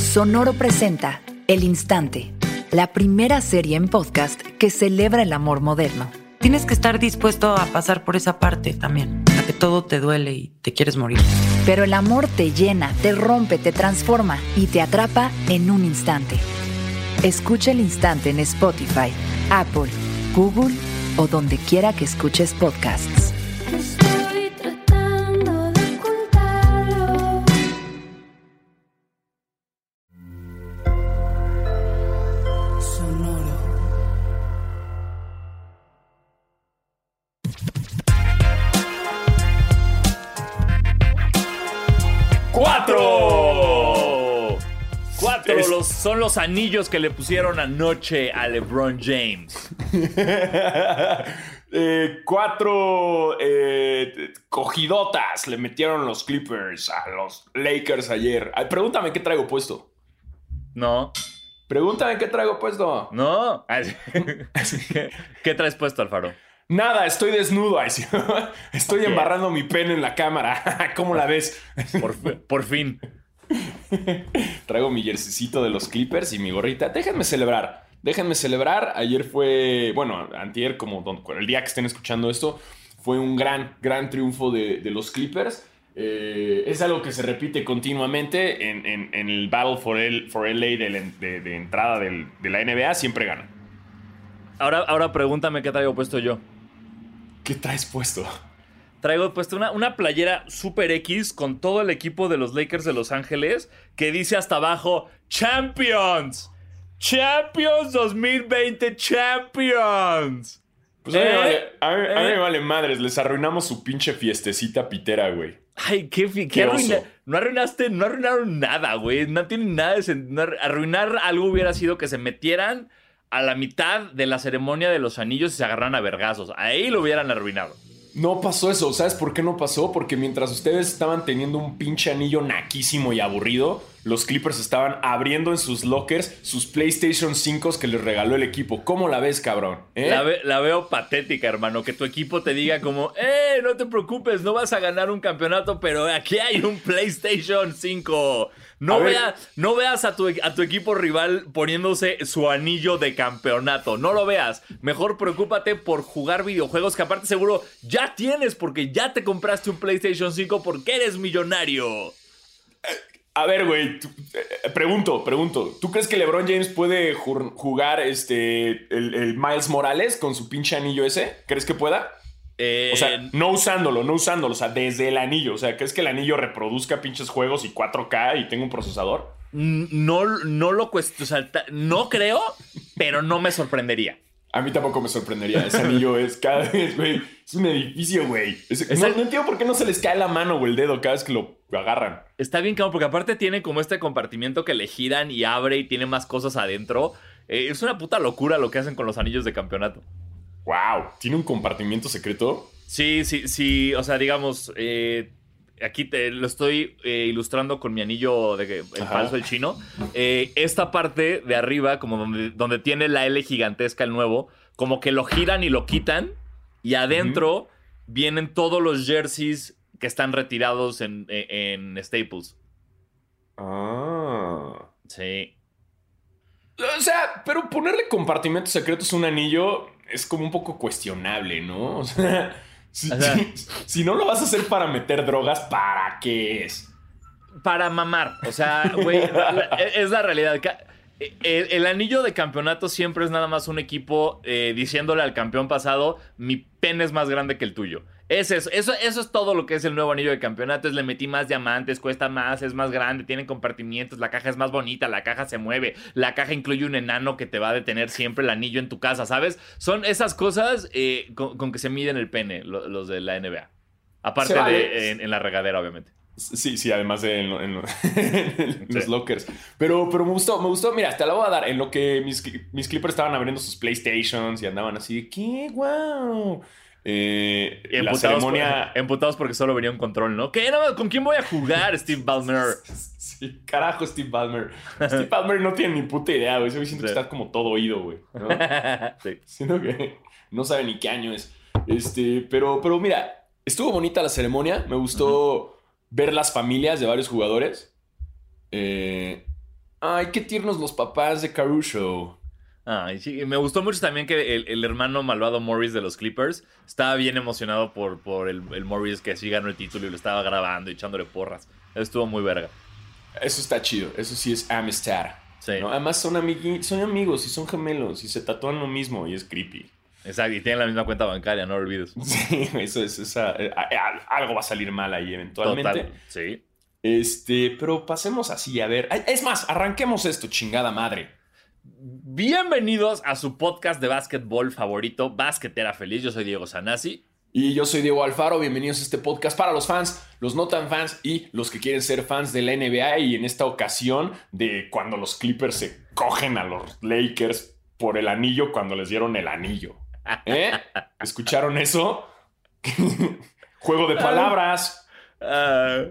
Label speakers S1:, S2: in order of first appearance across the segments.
S1: Sonoro presenta El Instante, la primera serie en podcast que celebra el amor moderno.
S2: Tienes que estar dispuesto a pasar por esa parte también, a que todo te duele y te quieres morir.
S1: Pero el amor te llena, te rompe, te transforma y te atrapa en un instante. Escucha el instante en Spotify, Apple, Google o donde quiera que escuches podcasts.
S3: Son los anillos que le pusieron anoche a LeBron James.
S4: Eh, cuatro eh, cogidotas le metieron los Clippers a los Lakers ayer. Ay, pregúntame qué traigo puesto.
S3: No,
S4: Pregúntame qué traigo puesto.
S3: no. ¿Qué, traes puesto, Alfaro?
S4: Nada, estoy desnudo. Estoy embarrando mi pene en la cámara. ¿Cómo la ves?
S3: Por, por fin.
S4: Traigo mi jerseycito de los Clippers y mi gorrita. Déjenme celebrar. Déjenme celebrar. Ayer fue, bueno, antier, como don- el día que estén escuchando esto, fue un gran, gran triunfo de, de los Clippers. Eh, es algo que se repite continuamente en, en- en el Battle for, el, for LA de, la- de- de entrada del- de la NBA. Siempre ganan.
S3: Ahora, ahora pregúntame qué traigo puesto yo.
S4: ¿Qué traes puesto?
S3: Traigo puesto una, una playera Super X con todo el equipo de los Lakers de Los Ángeles que dice hasta abajo Champions. Champions 2020 Champions.
S4: Pues a mí, me
S3: ¿Eh?
S4: vale, a mí- a mí
S3: ¿Eh?
S4: me vale madres. Les arruinamos su pinche fiestecita pitera, güey.
S3: Ay, qué, qué
S4: Qué
S3: arruina- No arruinaste, no arruinaron nada, güey. No tienen nada de no ar- Arruinar algo hubiera sido que se metieran a la mitad de la ceremonia de los anillos y se agarraran a vergazos. Ahí lo hubieran arruinado.
S4: No pasó eso. ¿Sabes por qué no pasó? Porque mientras ustedes estaban teniendo un pinche anillo naquísimo y aburrido, los Clippers estaban abriendo en sus lockers sus PlayStation 5 que les regaló el equipo. ¿Cómo la ves, cabrón? ¿Eh?
S3: La, la veo patética, hermano. Que tu equipo te diga como, eh, no te preocupes, no vas a ganar un campeonato, pero aquí hay un PlayStation 5. No, vea- no veas a tu, a tu equipo rival poniéndose su anillo de campeonato. No lo veas. Mejor preocúpate por jugar videojuegos que aparte seguro ya tienes porque ya te compraste un PlayStation 5 porque eres millonario.
S4: A ver, güey. tú- eh, pregunto, pregunto. ¿Tú crees que LeBron James puede jugar este, el, el Miles Morales con su pinche anillo ese? ¿Crees que pueda?
S3: Eh,
S4: O sea, no usándolo, no usándolo. O sea, desde el anillo. O sea, ¿crees que el anillo reproduzca pinches juegos y 4K y tenga un procesador?
S3: no, no lo cuestiono. O sea, no creo, pero no me sorprendería.
S4: A mí tampoco me sorprendería. Ese anillo es cada vez, güey. Es un edificio, güey. Es-
S3: Es
S4: no,
S3: el-
S4: no entiendo por qué no se les cae la mano o el dedo cada vez que lo agarran.
S3: Está bien, cabrón, porque aparte tiene como este compartimiento que le giran y abre y tiene más cosas adentro. Eh, es una puta locura lo que hacen con los anillos de campeonato.
S4: ¡Wow! ¿Tiene un compartimiento secreto?
S3: Sí, sí, sí. O sea, digamos, eh, aquí te lo estoy eh, ilustrando con mi anillo de el falso, el chino. Eh, esta parte de arriba, como donde, donde tiene la L gigantesca, el nuevo, como que lo giran y lo quitan. Y adentro vienen todos los jerseys que están retirados en, en- en Staples.
S4: Ah.
S3: Sí.
S4: O sea, pero ponerle compartimentos secretos a un anillo es como un poco cuestionable, ¿no? O sea, si,
S3: O sea-
S4: si- si no lo vas a hacer para meter drogas, ¿para qué es?
S3: para mamar. O sea, güey, la- es la realidad. Ca- El, el anillo de campeonato siempre es nada más un equipo eh, diciéndole al campeón pasado, mi pene es más grande que el tuyo. Es eso, eso, eso es todo lo que es el nuevo anillo de campeonato. Es le metí más diamantes, cuesta más, es más grande, tiene compartimientos, la caja es más bonita, la caja se mueve, la caja incluye un enano que te va a detener siempre el anillo en tu casa, ¿sabes? Son esas cosas eh, con, con que se miden el pene, lo- los de la NBA. Aparte
S4: vale.
S3: de en- en la regadera, obviamente.
S4: Sí, sí, además de en, lo- en lo- en los
S3: Sí.
S4: lockers. Pero, pero me gustó, me gustó. Mira, te la voy a dar. En lo que mis, mis clippers estaban abriendo sus PlayStations y andaban así, ¿qué? ¡Wow! Eh, la ceremonia.
S3: por- emputados porque solo venía un control, ¿no? ¿Qué? No, ¿Con quién voy a jugar, Steve Ballmer?
S4: Sí, carajo, Steve Ballmer. Steve Ballmer no tiene ni puta idea, güey. Siento que está como todo oído, güey. ¿no?
S3: Sí.
S4: Siento que no sabe ni qué año es. Este, pero, pero mira, estuvo bonita la ceremonia. Me gustó ver las familias de varios jugadores. Eh, Ay, qué tiernos los papás de Caruso.
S3: Sí, y me gustó mucho también que el, el hermano malvado Morris de los Clippers estaba bien emocionado por, por el, el Morris que sí ganó el título y lo estaba grabando y echándole porras. Estuvo muy verga.
S4: Eso está chido. Eso sí es amistad.
S3: Sí.
S4: ¿no? Además son, amigui- son amigos y son gemelos y se tatúan lo mismo y es creepy.
S3: Exacto, y tienen la misma cuenta bancaria, no lo olvides.
S4: Sí, eso es esa. eh, algo va a salir mal ahí eventualmente.
S3: Total. Sí.
S4: Este, pero pasemos así, a ver. Es más, arranquemos esto, chingada madre.
S3: Bienvenidos a su podcast de básquetbol favorito, Basquetera Feliz. Yo soy Diego Sanasi.
S4: Y yo soy Diego Alfaro, bienvenidos a este podcast para los fans, los no tan fans y los que quieren ser fans de la NBA. Y en esta ocasión, de cuando los Clippers se cogen a los Lakers por el anillo cuando les dieron el anillo. ¿Eh? ¿Escucharon eso? Juego de palabras.
S3: Ah,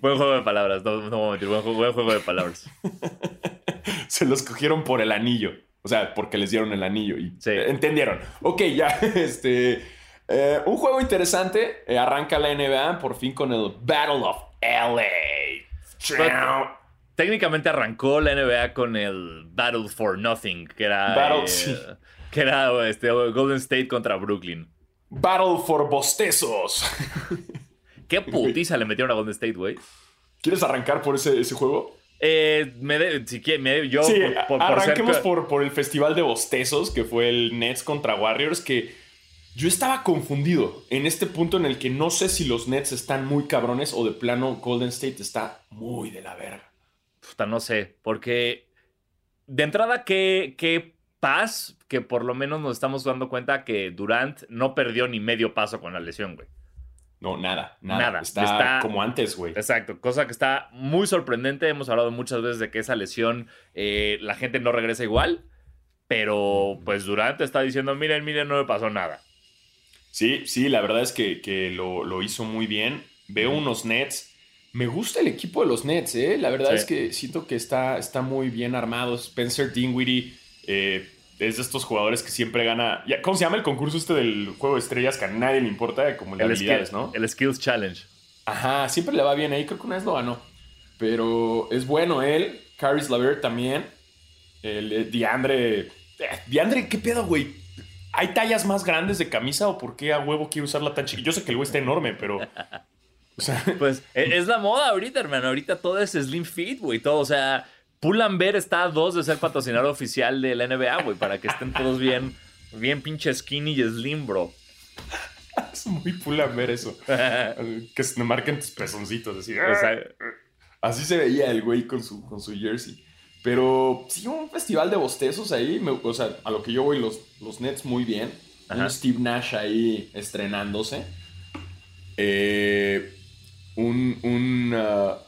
S3: buen juego de palabras, no, no voy a mentir, buen juego, buen juego de palabras.
S4: Se los cogieron por el anillo. O sea, porque les dieron el anillo. Y
S3: Sí.
S4: entendieron. Ok, ya. Este. eh, un juego interesante. eh, arranca la NBA por fin con el Battle of LA.
S3: Técnicamente arrancó la NBA con el Battle for Nothing, que era,
S4: Battle,
S3: eh,
S4: sí.
S3: que era este, Golden State contra Brooklyn.
S4: Battle for bostezos.
S3: Qué putiza le metieron a Golden State, güey.
S4: ¿Quieres arrancar por ese, ese juego?
S3: Eh, me de- si quiere- me- yo
S4: sí,
S3: por- por- por ser
S4: arranquemos por el festival de bostezos, que fue el Nets contra Warriors, que yo estaba confundido en este punto en el que no sé si los Nets están muy cabrones o de plano Golden State está muy de la verga.
S3: Puta, no sé, porque de entrada, qué, qué paz que por lo menos nos estamos dando cuenta que Durant no perdió ni medio paso con la lesión, güey.
S4: No, nada, nada.
S3: Nada,
S4: Está,
S3: está-
S4: como antes, güey.
S3: Exacto, cosa que está muy sorprendente. Hemos hablado muchas veces de que esa lesión eh, la gente no regresa igual, pero pues Durant está diciendo, miren, miren, no me pasó nada.
S4: Sí, sí, la verdad es que, que lo, lo hizo muy bien. Veo unos Nets. Me gusta el equipo de los Nets, ¿eh? La verdad
S3: Sí.
S4: es que siento que está, está muy bien armado. Spencer Dinwiddie eh, es de estos jugadores que siempre gana. ¿Cómo se llama el concurso este del juego de estrellas que a nadie le importa? Como el de
S3: El,
S4: habilidades,
S3: skill-
S4: ¿no?
S3: el Skills Challenge.
S4: Ajá, siempre le va bien ahí. Creo que una vez lo ganó. Pero es bueno él. Caris Lavert también. El eh, Diandre. eh, Diandre, ¿qué pedo, güey? ¿Hay tallas más grandes de camisa o por qué a huevo quiere usarla tan chiquita? Yo sé que el güey está enorme, pero. O sea,
S3: Pues e- es la moda ahorita, hermano. Ahorita todo es slim fit, güey. Todo, o sea, Pull&Bear está a dos de ser patrocinador oficial de la NBA, güey, para que estén todos bien, bien pinche skinny y slim, bro.
S4: es muy pula ver eso. Que se marquen tus pezoncitos, así.
S3: Sea,
S4: Así se veía el güey con su, con su jersey. Pero sí, un festival de bostezos ahí. me- o sea, a lo que yo voy, los, los Nets muy bien.
S3: Ajá.
S4: Un Steve Nash ahí estrenándose. Eh, un. un ah,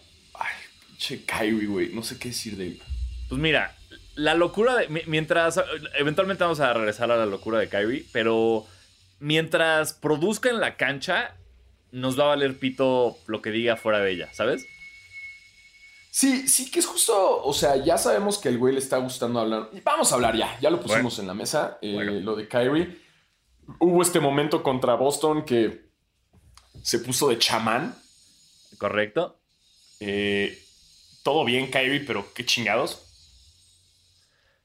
S4: pinche Kyrie, güey. No sé qué decir de él.
S3: Pues mira, la locura de. mi- Mientras. Eventualmente vamos a regresar a la locura de Kyrie, pero mientras produzca en la cancha, nos va a valer pito lo que diga fuera de ella, ¿sabes?
S4: Sí, sí, que es justo. O sea, ya sabemos que el güey le está gustando hablar. Y vamos a hablar ya. Ya lo pusimos en la mesa. eh,
S3: Bueno.
S4: Lo de Kyrie. Hubo este momento contra Boston que se puso de chamán.
S3: ¿Correcto?
S4: Eh, todo bien, Kyrie, pero qué chingados.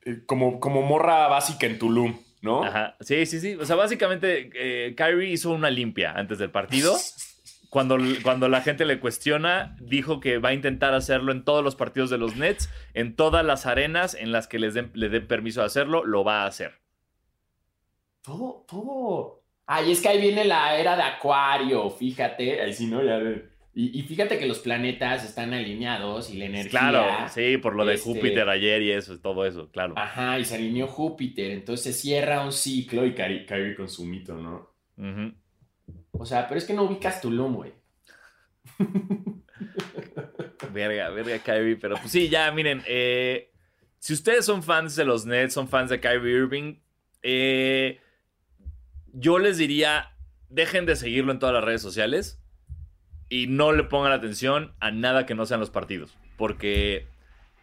S4: Eh, como, como morra básica en Tulum, ¿no?
S3: Ajá. Sí, sí, sí. O sea, básicamente, eh, Kyrie hizo una limpia antes del partido. Cuando, cuando la gente le cuestiona, dijo que va a intentar hacerlo en todos los partidos de los Nets, en todas las arenas en las que les den, le den permiso de hacerlo, lo va a hacer.
S4: Todo, todo. Ay, es que ahí viene la era de Acuario, fíjate. Ahí sí, ¿no? Ya de-
S5: Y, y fíjate que los planetas están alineados y la energía.
S3: Claro, sí, por lo de
S5: este-
S3: Júpiter ayer y eso, todo eso, claro.
S5: Ajá, y se alineó Júpiter, entonces se cierra un ciclo y
S4: Kyrie, Kyrie con su mito, ¿no?
S3: Ujú.
S5: O sea, pero es que no ubicas Tulum, güey.
S3: Verga, verga, Kyrie. Pero pues sí, ya, miren. eh, si ustedes son fans de los Nets, son fans de Kyrie Irving, eh, yo les diría, dejen de seguirlo en todas las redes sociales y no le pongan atención a nada que no sean los partidos. Porque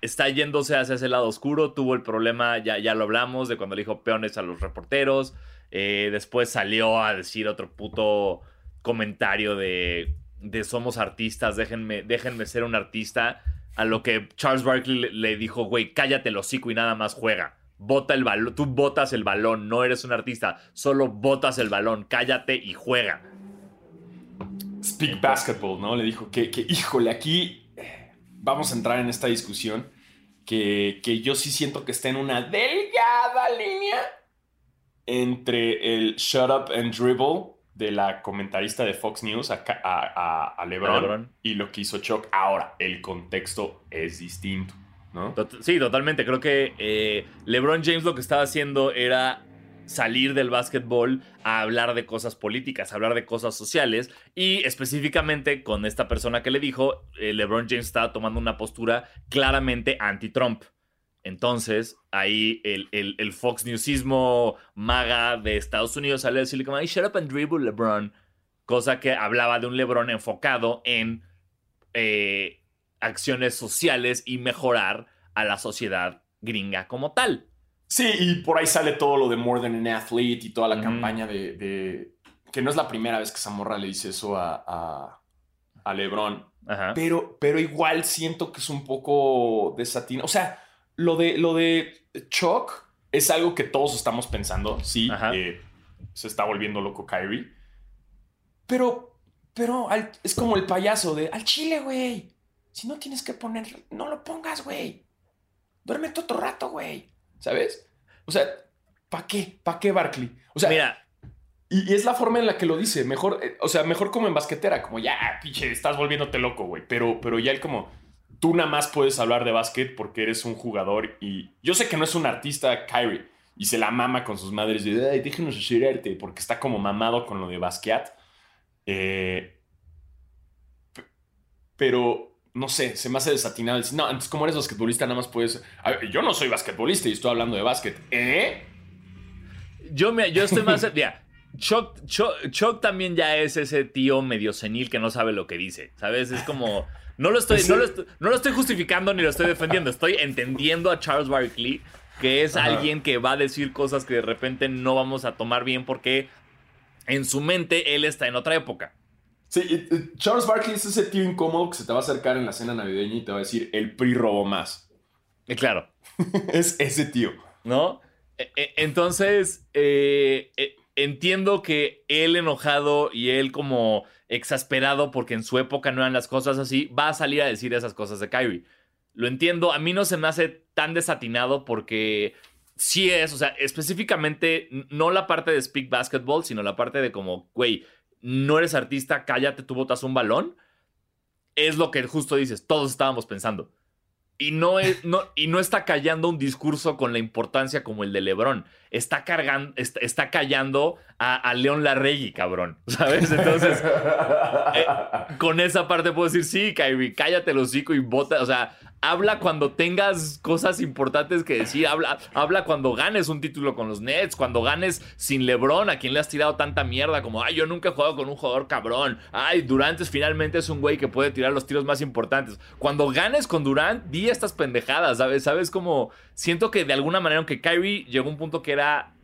S3: está yéndose hacia ese lado oscuro. Tuvo el problema, ya, ya lo hablamos, de cuando le dijo peones a los reporteros. Eh, después salió a decir otro puto comentario de, de somos artistas, déjenme, déjenme ser un artista. A lo que Charles Barkley le, dijo, güey, cállate el hocico y nada más juega. Bota el balón, tú botas el balón, no eres un artista, solo botas el balón, cállate y juega.
S4: Speak Basketball, ¿no? Le dijo que, que, híjole, aquí eh, vamos a entrar en esta discusión que, que yo sí siento que está en una delgada línea entre el shut up and dribble de la comentarista de Fox News a, a- a- LeBron,
S3: A LeBron.
S4: y lo que hizo Chuck. Ahora, el contexto es distinto, ¿no?
S3: Sí, totalmente. Creo que eh, LeBron James lo que estaba haciendo era salir del básquetbol a hablar de cosas políticas, a hablar de cosas sociales. Y específicamente con esta persona que le dijo, eh, LeBron James estaba tomando una postura claramente anti-Trump. Entonces, ahí el, Fox Newsismo maga de Estados Unidos sale a decirle como, "Ay, shut up and dribble, LeBron. Cosa que hablaba de un LeBron enfocado en eh, acciones sociales y mejorar a la sociedad gringa como tal.
S4: Sí, y por ahí sale todo lo de More Than an Athlete y toda la
S3: Ujú.
S4: campaña de, de- Que no es la primera vez que Zamorra le dice eso a, a, a LeBron.
S3: Ajá.
S4: Pero, pero igual siento que es un poco desatinado. O sea, lo de, lo de Chuck es algo que todos estamos pensando. Sí, eh, se está volviendo loco Kyrie. Pero, pero al- es como el payaso de al chile, güey. Si no tienes que poner, no lo pongas, güey. Duérmete otro rato, güey. ¿Sabes? O sea, ¿para qué? ¿Para qué Barkley? O sea,
S3: Mira,
S4: y, y es la forma en la que lo dice. Mejor, eh, o sea, mejor como en basquetera, como ya, pinche, estás volviéndote loco, güey. Pero, pero ya él como, tú nada más puedes hablar de básquet porque eres un jugador y yo sé que no es un artista, Kyrie, y se la mama con sus madres de, ay, déjenos hacer arte, porque está como mamado con lo de basquet. Eh, pero, no sé, se me hace desatinado. decir, No, entonces como eres basquetbolista nada más puedes... Ver, yo no soy basquetbolista y estoy hablando de básquet. ¿Eh?
S3: yo, me, yo estoy más... Mira, Chuck, Chuck- Chuck también ya es ese tío medio senil que no sabe lo que dice, ¿sabes? Es como... No lo, estoy, no, lo estoy, no lo estoy justificando ni lo estoy defendiendo. Estoy entendiendo a Charles Barkley, que es
S4: Ajá.
S3: alguien que va a decir cosas que de repente no vamos a tomar bien porque en su mente él está en otra época.
S4: Sí, eh, eh, Charles Barkley es ese tío incómodo que se te va a acercar en la cena navideña y te va a decir, el PRI robó más.
S3: Y claro,
S4: es ese tío.
S3: ¿no? E- e- Entonces, eh, eh, entiendo que él enojado y él como exasperado porque en su época no eran las cosas así, va a salir a decir esas cosas de Kyrie. Lo entiendo, a mí no se me hace tan desatinado porque sí es, o sea, específicamente no la parte de Speak Basketball, sino la parte de como, güey, no eres artista, cállate, tú botas un balón. Es lo que justo dices, todos estábamos pensando. Y no, es, no, y no está callando un discurso con la importancia como el de Lebron. Está, cargando, está, está callando a, a León Larregui, cabrón. ¿Sabes? Entonces, eh, con esa parte puedo decir, sí, Kyrie, cállate el hocico y bota. O sea, habla cuando tengas cosas importantes que decir. Habla, habla cuando ganes un título con los Nets, cuando ganes sin Lebron, a quien le has tirado tanta mierda, como, ay, yo nunca he jugado con un jugador cabrón. Ay, Durant es- finalmente es un güey que puede tirar los tiros más importantes. Cuando ganes con Durant, di estas pendejadas, ¿sabes? ¿Sabes? Siento que de alguna manera, aunque Kyrie llegó a un punto que era.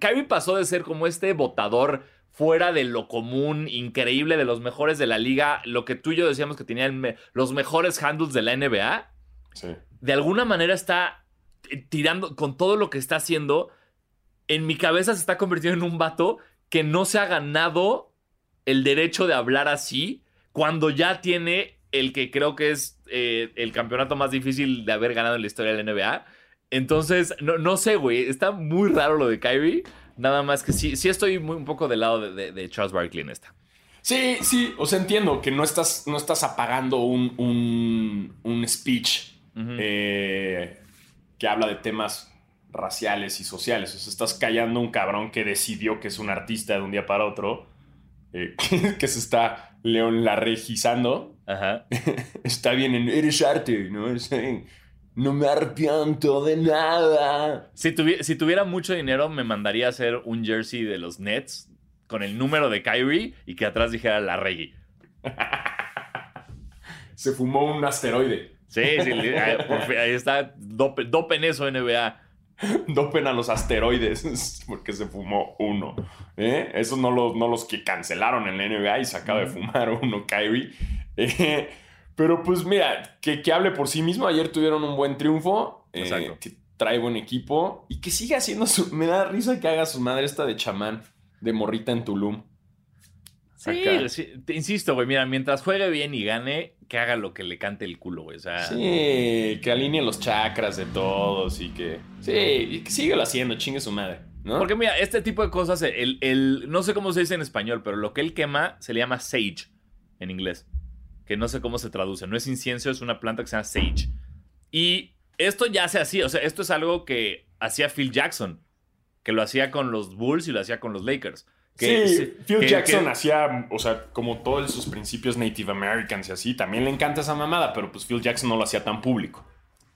S3: Kyrie pasó de ser como este votador fuera de lo común, increíble, de los mejores de la liga, lo que tú y yo decíamos que tenían los mejores handles de la NBA
S4: Sí.
S3: de alguna manera está tirando con todo lo que está haciendo. En mi cabeza se está convirtiendo en un vato que no se ha ganado el derecho de hablar así cuando ya tiene el que creo que es eh, el campeonato más difícil de haber ganado en la historia de la NBA. Entonces, no, no sé, güey. Está muy raro lo de Kyrie. Nada más que sí, sí estoy muy, un poco del lado de, de- de Charles Barkley en esta.
S4: Sí, sí, o sea, entiendo que no estás, no estás apagando un, un, un speech Eh, que habla de temas raciales y sociales. O sea, estás callando un cabrón que decidió que es un artista de un día para otro, eh, que, que se está León Larregizando.
S3: Ajá.
S4: Está bien, en- eres arte, ¿no? Es, no me arrepiento de nada.
S3: Si, tuvi- si tuviera mucho dinero, me mandaría a hacer un jersey de los Nets con el número de Kyrie y que atrás dijera la Reggie.
S4: Se fumó un asteroide.
S3: Sí, sí, ahí, por fin, ahí está. Dope- Dopen eso, NBA.
S4: Dopen a los asteroides porque se fumó uno. ¿eh? Esos no los, no los que cancelaron en la NBA y se acaba de fumar uno, Kyrie. Eh, Pero pues mira, que, que hable por sí mismo. Ayer tuvieron un buen triunfo. eh,
S3: Exacto.
S4: que trae buen equipo. Y que siga haciendo su... Me da risa que haga su madre esta de chamán. De morrita en Tulum.
S3: Sí, sí, te insisto, güey. Mira, mientras juegue bien y gane, que haga lo que le cante el culo, güey. O sea,
S4: Sí, que alinee los chakras de todos y que... Sí, y que síguelo haciendo, chingue su madre. ¿no?
S3: Porque mira, este tipo de cosas, el, el- no sé cómo se dice en español, pero lo que él quema se le llama sage en inglés. Que no sé cómo se traduce. No es incienso, es una planta que se llama sage. Y esto ya se hacía, o sea, esto es algo que hacía Phil Jackson. Que lo hacía con los Bulls y lo hacía con los Lakers. Que,
S4: sí, Phil
S3: que-
S4: Jackson
S3: que-
S4: hacía, o sea, como todos sus principios Native Americans y así, también le encanta esa mamada, pero pues Phil Jackson no lo hacía tan público.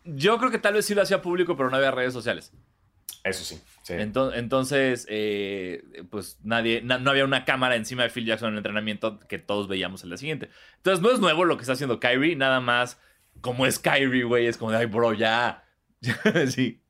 S3: yo creo que tal vez sí lo hacía público, pero no había redes sociales.
S4: Eso sí. sí.
S3: Ento- Entonces, eh, pues nadie, na- no había una cámara encima de Phil Jackson en el entrenamiento que todos veíamos el día siguiente. Entonces, no es nuevo lo que está haciendo Kyrie, nada más como es Kyrie, güey, es como de, ay, bro, ya. sí.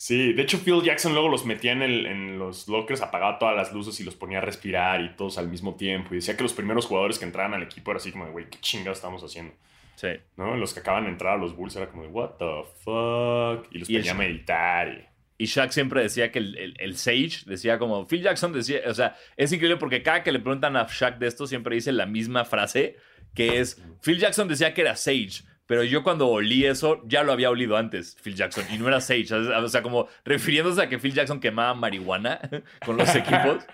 S4: Sí, de hecho Phil Jackson luego los metía en, el- en los lockers, apagaba todas las luces y los ponía a respirar y todos al mismo tiempo. Y decía que los primeros jugadores que entraban al equipo era así como de, güey, ¿qué chingados estamos haciendo?
S3: Sí.
S4: ¿No? Los que acaban de entrar a los Bulls era como de, what the fuck? Y los ponía a meditar y...
S3: Y Shaq siempre decía que el, el- el Sage decía como Phil Jackson decía, o sea, es increíble porque cada que le preguntan a Shaq de esto siempre dice la misma frase que es Phil Jackson decía que era Sage, pero yo cuando olí eso ya lo había olido antes, Phil Jackson, y no era Sage, o sea, como refiriéndose a que Phil Jackson quemaba marihuana con los equipos.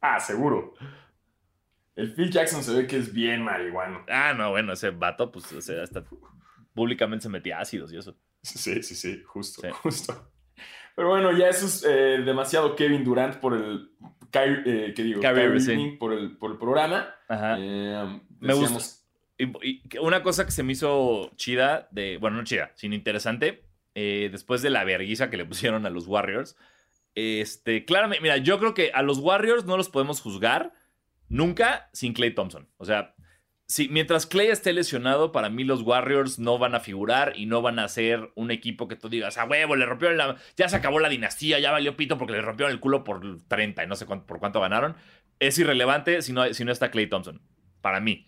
S4: Ah, seguro. El Phil Jackson se ve que es bien marihuano.
S3: Ah, no, bueno, ese vato, pues, o sea, hasta públicamente se metía ácidos y eso.
S4: Sí, sí, sí, justo,
S3: Sí.
S4: justo. Pero bueno, ya eso es eh, demasiado Kevin Durant por el... Kyrie, eh, ¿Qué digo?
S3: Kyrie
S4: Kyrie
S3: Irving.
S4: Irving por el, por el programa.
S3: Ajá.
S4: Eh,
S3: Me gusta. Una cosa que se me hizo chida, de, bueno, no chida, sino interesante, eh, después de la verguiza que le pusieron a los Warriors, este, claramente, mira, yo creo que a los Warriors no los podemos juzgar nunca sin Clay Thompson. O sea, si, mientras Clay esté lesionado, para mí los Warriors no van a figurar y no van a ser un equipo que tú digas, a huevo, le rompieron la... Ya se acabó la dinastía, ya valió pito porque le rompieron el culo por 30 y no sé cuánto- por cuánto ganaron. Es irrelevante si no, si no está Clay Thompson, para mí.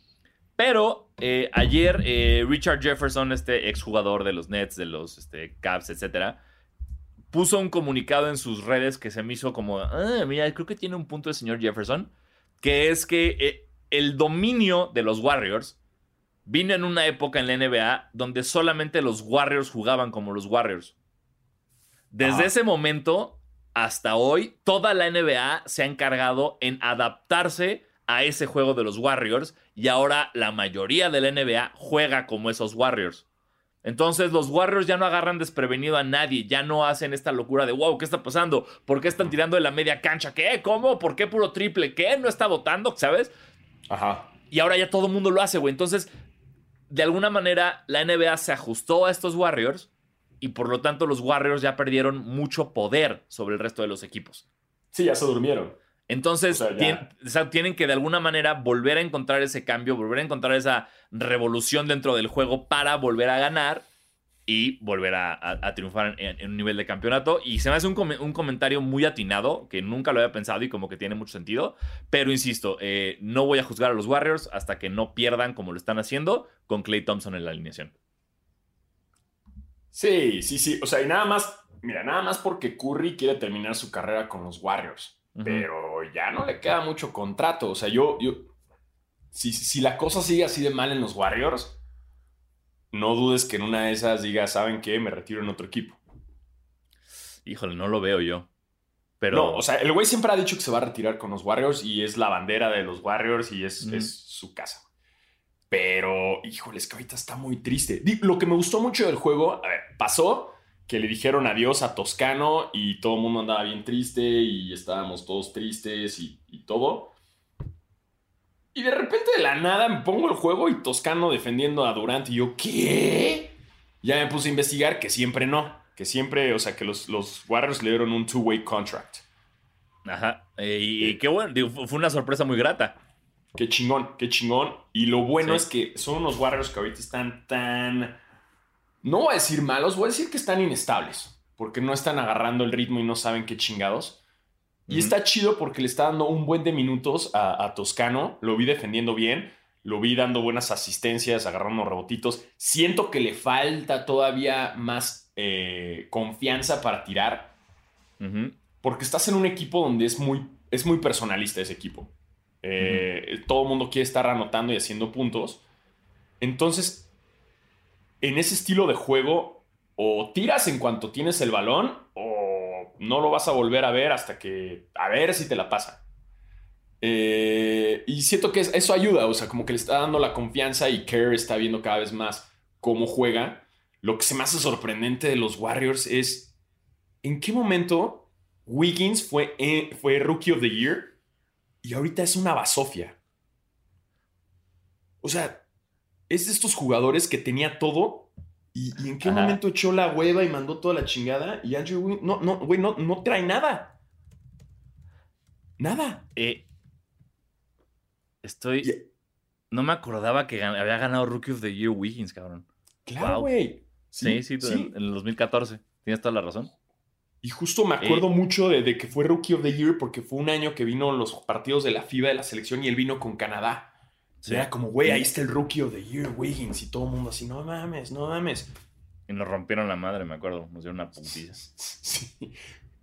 S3: Pero eh, ayer eh, Richard Jefferson, este exjugador de los Nets, de los este, Cavs, etcétera, puso un comunicado en sus redes que se me hizo como, ah, mira, creo que tiene un punto el señor Jefferson, que es que eh, el dominio de los Warriors vino en una época en la NBA donde solamente los Warriors jugaban como los Warriors. Desde
S4: Ajá.
S3: ese momento hasta hoy, toda la NBA se ha encargado en adaptarse a ese juego de los Warriors y ahora la mayoría de la NBA juega como esos Warriors. Entonces los Warriors ya no agarran desprevenido a nadie, ya no hacen esta locura de wow, ¿qué está pasando? ¿Por qué están tirando de la media cancha? ¿Qué? ¿Cómo? ¿Por qué puro triple? ¿Qué? ¿No está votando? ¿Sabes?
S4: Ajá.
S3: Y ahora ya todo el mundo lo hace, güey. Entonces, de alguna manera, la NBA se ajustó a estos Warriors y por lo tanto los Warriors ya perdieron mucho poder sobre el resto de los equipos.
S4: Sí, ya se durmieron.
S3: Entonces,
S4: O sea, ya.
S3: tien- o sea, tienen que de alguna manera volver a encontrar ese cambio, volver a encontrar esa revolución dentro del juego para volver a ganar y volver a, a- a triunfar en, en un nivel de campeonato. Y se me hace un comentario muy atinado, que nunca lo había pensado y como que tiene mucho sentido. Pero insisto, eh, no voy a juzgar a los Warriors hasta que no pierdan como lo están haciendo con Clay Thompson en la alineación.
S4: Sí, sí, sí. O sea, y nada más, mira, nada más porque Curry quiere terminar su carrera con los Warriors. Pero ya no le queda mucho contrato. O sea, yo, yo, si, si la cosa sigue así de mal en los Warriors, no dudes que en una de esas diga, ¿saben qué? Me retiro en otro equipo.
S3: Híjole, no lo veo yo. Pero,
S4: No, o sea, el güey siempre ha dicho que se va a retirar con los Warriors y es la bandera de los Warriors y es, es su casa. Pero, híjole, es que ahorita está muy triste. Lo que me gustó mucho del juego, a ver, pasó que le dijeron adiós a Toscano y todo el mundo andaba bien triste y estábamos todos tristes y, y todo. Y de repente de la nada me pongo el juego y Toscano defendiendo a Durant y yo, ¿qué? Ya me puse a investigar que siempre no. Que siempre, o sea, que los, los Warriors le dieron un two-way contract.
S3: ajá. Eh, y, y qué bueno, digo, fue una sorpresa muy grata.
S4: Qué chingón, qué chingón. Y lo bueno
S3: Sí.
S4: es que son unos Warriors que ahorita están tan. No voy a decir malos, voy a decir que están inestables. Porque no están agarrando el ritmo y no saben qué chingados. Y está chido porque le está dando un buen de minutos a, a Toscano. Lo vi defendiendo bien. Lo vi dando buenas asistencias, agarrando rebotitos. Siento que le falta todavía más eh, confianza para tirar. Porque estás en un equipo donde es muy, es muy personalista ese equipo. Eh, Todo el mundo quiere estar anotando y haciendo puntos. Entonces, en ese estilo de juego, o tiras en cuanto tienes el balón, o no lo vas a volver a ver hasta que. A ver si te la pasa. Eh, y siento que es- eso ayuda, o sea, como que le está dando la confianza y Kerr está viendo cada vez más cómo juega. Lo que se me hace sorprendente de los Warriors es en qué momento Wiggins fue, eh, fue Rookie of the Year y ahorita es una basofia. O sea, es de estos jugadores que tenía todo y, y en qué
S3: Ajá.
S4: momento echó la hueva y mandó toda la chingada y Andrew Wiggins, no, no, güey, no, no trae nada. Nada.
S3: Eh, estoy. No me acordaba que gan- había ganado Rookie of the Year Wiggins, cabrón.
S4: Claro,
S3: Wow.
S4: güey.
S3: Sí, sí, En, en el 2014. Tienes toda la razón.
S4: Y justo me acuerdo mucho de, de que fue Rookie of the Year porque fue un año que vino los partidos de la FIBA de la selección y él vino con Canadá.
S3: Sí.
S4: Era como, güey, ahí está el Rookie of the Year, Wiggins. Y todo el mundo así, no mames, no mames.
S3: Y nos rompieron la madre, me acuerdo. Nos dieron una putiza.
S4: Sí.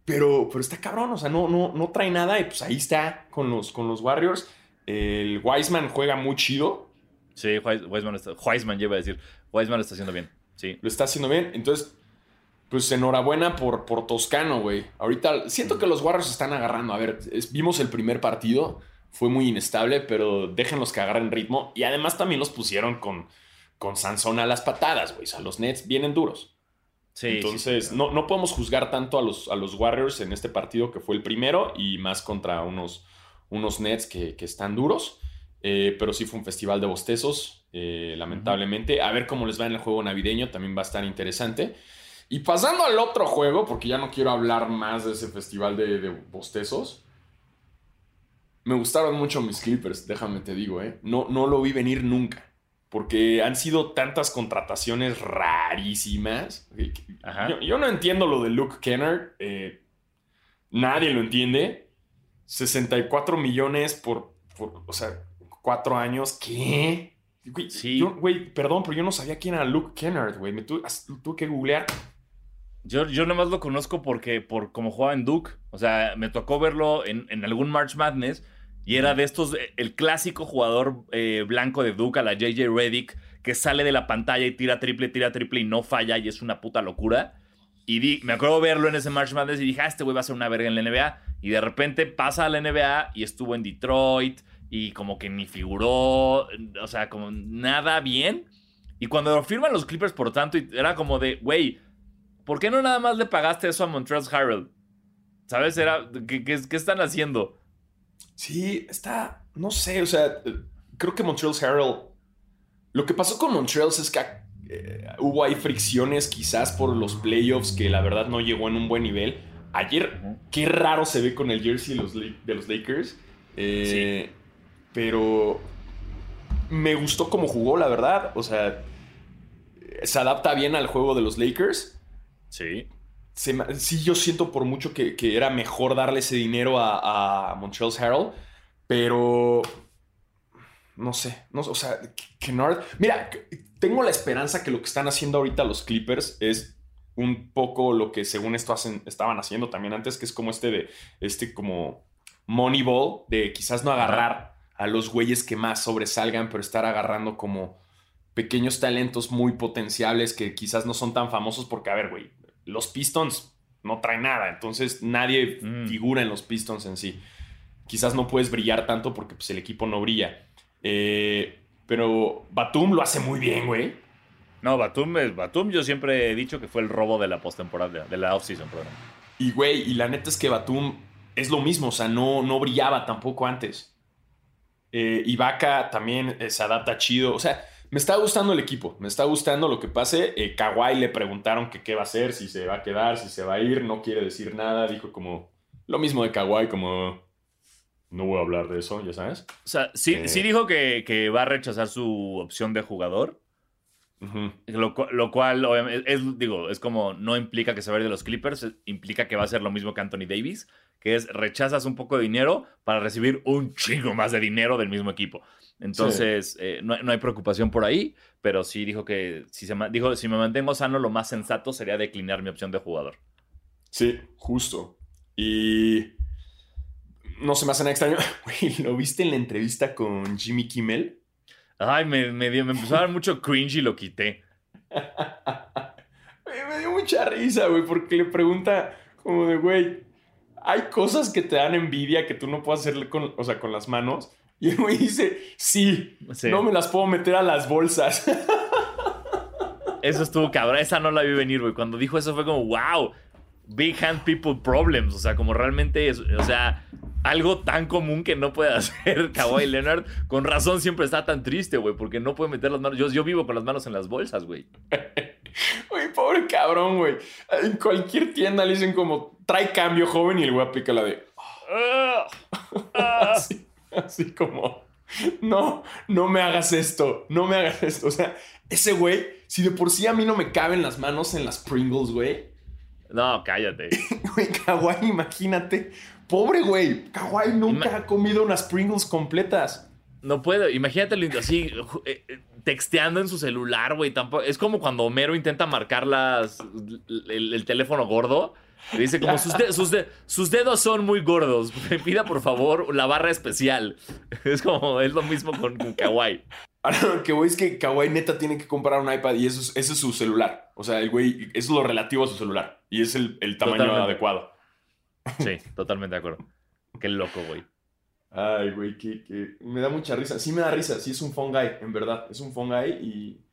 S4: Pero, pero está cabrón, o sea, no, no, no trae nada y pues ahí está con los, con los Warriors. El Wiseman juega muy chido,
S3: Sí, Weisman, está, Weisman lleva a decir. Weisman lo está haciendo bien. Sí.
S4: lo está haciendo bien. Entonces, pues enhorabuena por, por Toscano, güey. Ahorita siento que los Warriors están agarrando. A ver, es- vimos el primer partido, fue muy inestable, pero déjenlos que agarren ritmo. Y además también los pusieron con, con Sansón a las patadas, güey. O sea, los Nets vienen duros.
S3: Sí.
S4: Entonces,
S3: sí,
S4: No, no podemos juzgar tanto a los, a los Warriors en este partido que fue el primero y más contra unos, unos Nets que, que están duros. Eh, pero sí fue un festival de bostezos, eh, lamentablemente. A ver cómo les va en el juego navideño, también va a estar interesante. Y pasando al otro juego, porque ya no quiero hablar más de ese festival de, de bostezos. Me gustaron mucho mis Clippers, déjame te digo, ¿eh? No, no lo vi venir nunca. Porque han sido tantas contrataciones rarísimas.
S3: Ajá.
S4: Yo, yo no entiendo lo de Luke Kennard. eh, nadie lo entiende. 64 millones por, por, o sea, cuatro años. ¿Qué? Güey,
S3: Sí.
S4: yo- güey, perdón, pero yo no sabía quién era Luke Kennard, güey. Me tu- as- tuve que googlear.
S3: Yo, yo nomás lo conozco porque, por como jugaba en Duke. O sea, me tocó verlo en, en algún March Madness. Y era de estos, eh, el clásico jugador eh, blanco de Duke a la JJ Reddick, que sale de la pantalla y tira triple, tira triple y no falla y es una puta locura. Y di- me acuerdo verlo en ese March Madness y dije, ah, este güey va a ser una verga en la NBA. Y de repente pasa a la NBA y estuvo en Detroit y como que ni figuró, o sea, como nada bien. Y cuando lo firman los Clippers, por tanto, era como de, güey, ¿por qué no nada más le pagaste eso a Montrezl Harrell? ¿Sabes? Era, ¿qué, qué, qué están haciendo?
S4: Sí, está. No sé, o sea, creo que Montreal's Harrell. Lo que pasó con Montreal's es que eh, hubo ahí fricciones quizás por los playoffs que la verdad no llegó en un buen nivel. Ayer, qué raro se ve con el jersey de los, La- de los Lakers. Eh, Pero me gustó cómo jugó, la verdad. O sea, se adapta bien al juego de los Lakers.
S3: Sí.
S4: Se sí, yo siento por mucho que, que era mejor darle ese dinero a, a Montreal's Harrell, pero no sé, no, o sea, Kennard, mira, tengo la esperanza que lo que están haciendo ahorita los Clippers es un poco lo que según esto hacen, estaban haciendo también antes, que es como este de, este como Moneyball, de quizás no agarrar a los güeyes que más sobresalgan, pero estar agarrando como pequeños talentos muy potenciables que quizás no son tan famosos porque, a ver, güey, los Pistons no traen nada, entonces nadie
S3: Mm.
S4: figura en los Pistons en sí. Quizás no puedes brillar tanto porque pues, el equipo no brilla. Eh, pero Batum lo hace muy bien, güey.
S3: No, Batum, es- Batum yo siempre he dicho que fue el robo de la postemporada, de la offseason, perdón.
S4: Y, güey, y la neta es que Batum es lo mismo, o sea, no, no brillaba tampoco antes. Eh, Ibaka también eh, se adapta chido, o sea, me está gustando el equipo, me está gustando lo que pase. Eh, Kawhi le preguntaron que qué va a hacer, si se va a quedar, si se va a ir, no quiere decir nada, dijo como lo mismo de Kawhi, como no voy a hablar de eso, ya sabes.
S3: O sea, sí,
S4: Eh.
S3: sí dijo que, que va a rechazar su opción de jugador. Lo, lo cual, es, digo, es como no implica que se va a ir de los Clippers, implica que va a ser lo mismo que Anthony Davis, que es rechazas un poco de dinero para recibir un chingo más de dinero del mismo equipo. Entonces, eh, no, hay- no hay preocupación por ahí, pero sí dijo que si, se, dijo, si me mantengo sano, lo más sensato sería declinar mi opción de jugador.
S4: Sí, justo. Y no se me hace nada extraño. ¿lo viste en la entrevista con Jimmy Kimmel?
S3: Ay, me, me, dio- me empezó a dar mucho cringe y lo quité.
S4: Me dio mucha risa, güey, porque le pregunta como de, güey, hay cosas que te dan envidia que tú no puedes hacerle con, o sea, con las manos. Y el güey dice, sí,
S3: Sí.
S4: no me las puedo meter a las bolsas.
S3: Eso estuvo cabrón. Esa no la vi venir, güey. Cuando dijo eso fue como, wow, big hand people problems. O sea, como realmente es, o sea, algo tan común que no puede hacer Kawhi Leonard. Con razón siempre está tan triste, güey, porque no puede meter las manos. Yo, yo vivo con las manos en las bolsas, güey.
S4: Güey, pobre cabrón, güey. En cualquier tienda le dicen como, trae cambio joven y el güey aplica la de,
S3: Ah, ah.
S4: así, así como, no, no me hagas esto, no me hagas esto. O sea, ese güey, si de por sí a mí no me caben las manos en las Pringles, güey.
S3: No, cállate.
S4: Güey, Kawhi, imagínate. Pobre güey, Kawhi nunca
S3: Ima-
S4: ha comido unas Pringles completas.
S3: No puedo. Imagínate así, eh, eh, texteando en su celular, güey. Tampoco. Es como cuando Homero intenta marcar las, el, el teléfono gordo. Dice como sus, de- sus, de- sus dedos son muy gordos. Me pida por favor la barra especial. Es como, es lo mismo con, con Kawaii.
S4: Ahora lo que voy es que Kawhi neta tiene que comprar un iPad y eso es, ese es su celular. O sea, el güey, eso es lo relativo a su celular. Y es el, el tamaño
S3: Totalmente.
S4: adecuado.
S3: Sí, totalmente de acuerdo. Qué loco, güey.
S4: Ay, güey, que, que me da mucha risa. Sí me da risa, sí es un fun guy, en verdad. Es un fun guy y,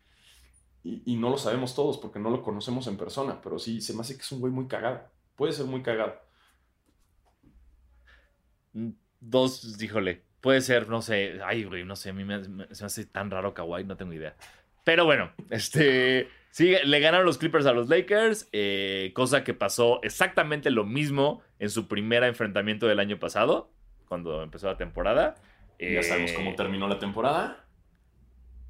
S4: y, y no lo sabemos todos porque no lo conocemos en persona, pero sí se me hace que es un güey muy cagado. Puede ser muy cagado.
S3: Dos, híjole. Puede ser, no sé. Ay, güey, no sé. A mí me, me- se me hace tan raro Kawhi, no tengo idea. Pero bueno, este. Sí, le ganaron los Clippers a los Lakers. eh, cosa que pasó exactamente lo mismo en su primer enfrentamiento del año pasado, cuando empezó la temporada.
S4: ya sabemos
S3: Eh,
S4: cómo terminó la temporada.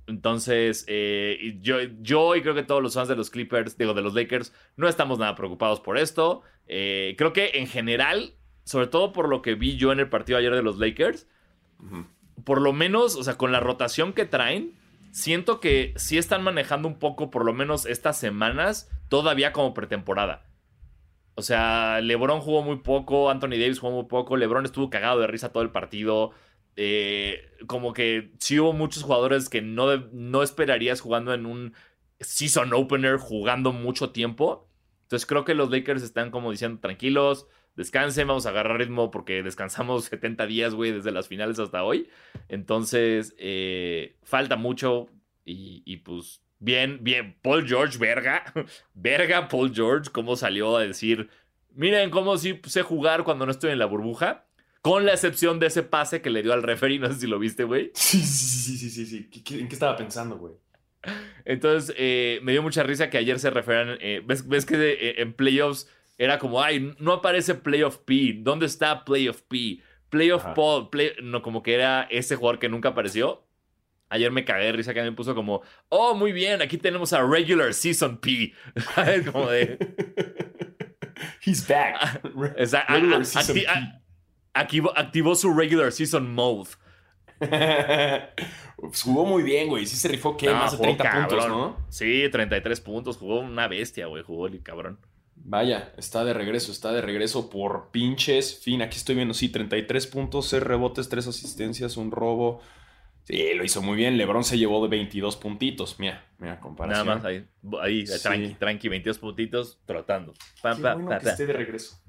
S3: Entonces, eh, yo, yo y creo que todos los fans de los Clippers, digo, de los Lakers, no estamos nada preocupados por esto. Eh, creo que en general, sobre todo por lo que vi yo en el partido ayer de los Lakers, por lo menos, o sea, con la rotación que traen, siento que sí están manejando un poco, por lo menos estas semanas, todavía como pretemporada. O sea, LeBron jugó muy poco, Anthony Davis jugó muy poco, LeBron estuvo cagado de risa todo el partido. Eh, como que sí hubo muchos jugadores que no, no esperarías jugando en un season opener, jugando mucho tiempo. Entonces creo que los Lakers están como diciendo, tranquilos, descansen, vamos a agarrar ritmo porque descansamos 70 días, güey, desde las finales hasta hoy. Entonces, eh, falta mucho y, y, pues bien, bien, Paul George, verga, verga Paul George, cómo salió a decir, miren cómo sí sé jugar cuando no estoy en la burbuja, con la excepción de ese pase que le dio al referee, no sé si lo viste, güey.
S4: Sí, sí, sí, sí, sí, sí. ¿Qué- qué- ¿En qué estaba pensando, güey?
S3: Entonces, eh, me dio mucha risa que ayer se referían. eh, ¿ves, ves que en playoffs era como, ay, no aparece Playoff P. ¿Dónde está Playoff P? Playoff. Paul. Play- no, como que era ese jugador que nunca apareció. Ayer me cagué de risa que me puso como, oh, muy bien, aquí tenemos a Regular Season P. ¿Sabes? como de.
S4: He's back.
S3: o sea, a-
S4: Regular
S3: a-
S4: season
S3: acti-
S4: P.
S3: a- activó, activó su Regular Season Mode.
S4: Pues jugó muy bien, güey. Sí se rifó.
S3: No,
S4: Más de
S3: jugó
S4: 30 puntos,
S3: cabrón.
S4: ¿no?
S3: Sí, 33 puntos. Jugó una bestia, güey. Jugó el cabrón.
S4: Vaya, está de regreso, está de regreso por pinches. Fin, aquí estoy viendo, sí, 33 puntos, 6 rebotes, 3 asistencias, un robo. Sí, lo hizo muy bien. LeBron se llevó de 22 puntitos. Mira, mira,
S3: Nada
S4: comparación.
S3: más ahí, ahí
S4: Sí.
S3: tranqui, tranqui, 22 puntitos, trotando.
S4: Qué bueno
S3: pa,
S4: que
S3: pa.
S4: esté de regreso.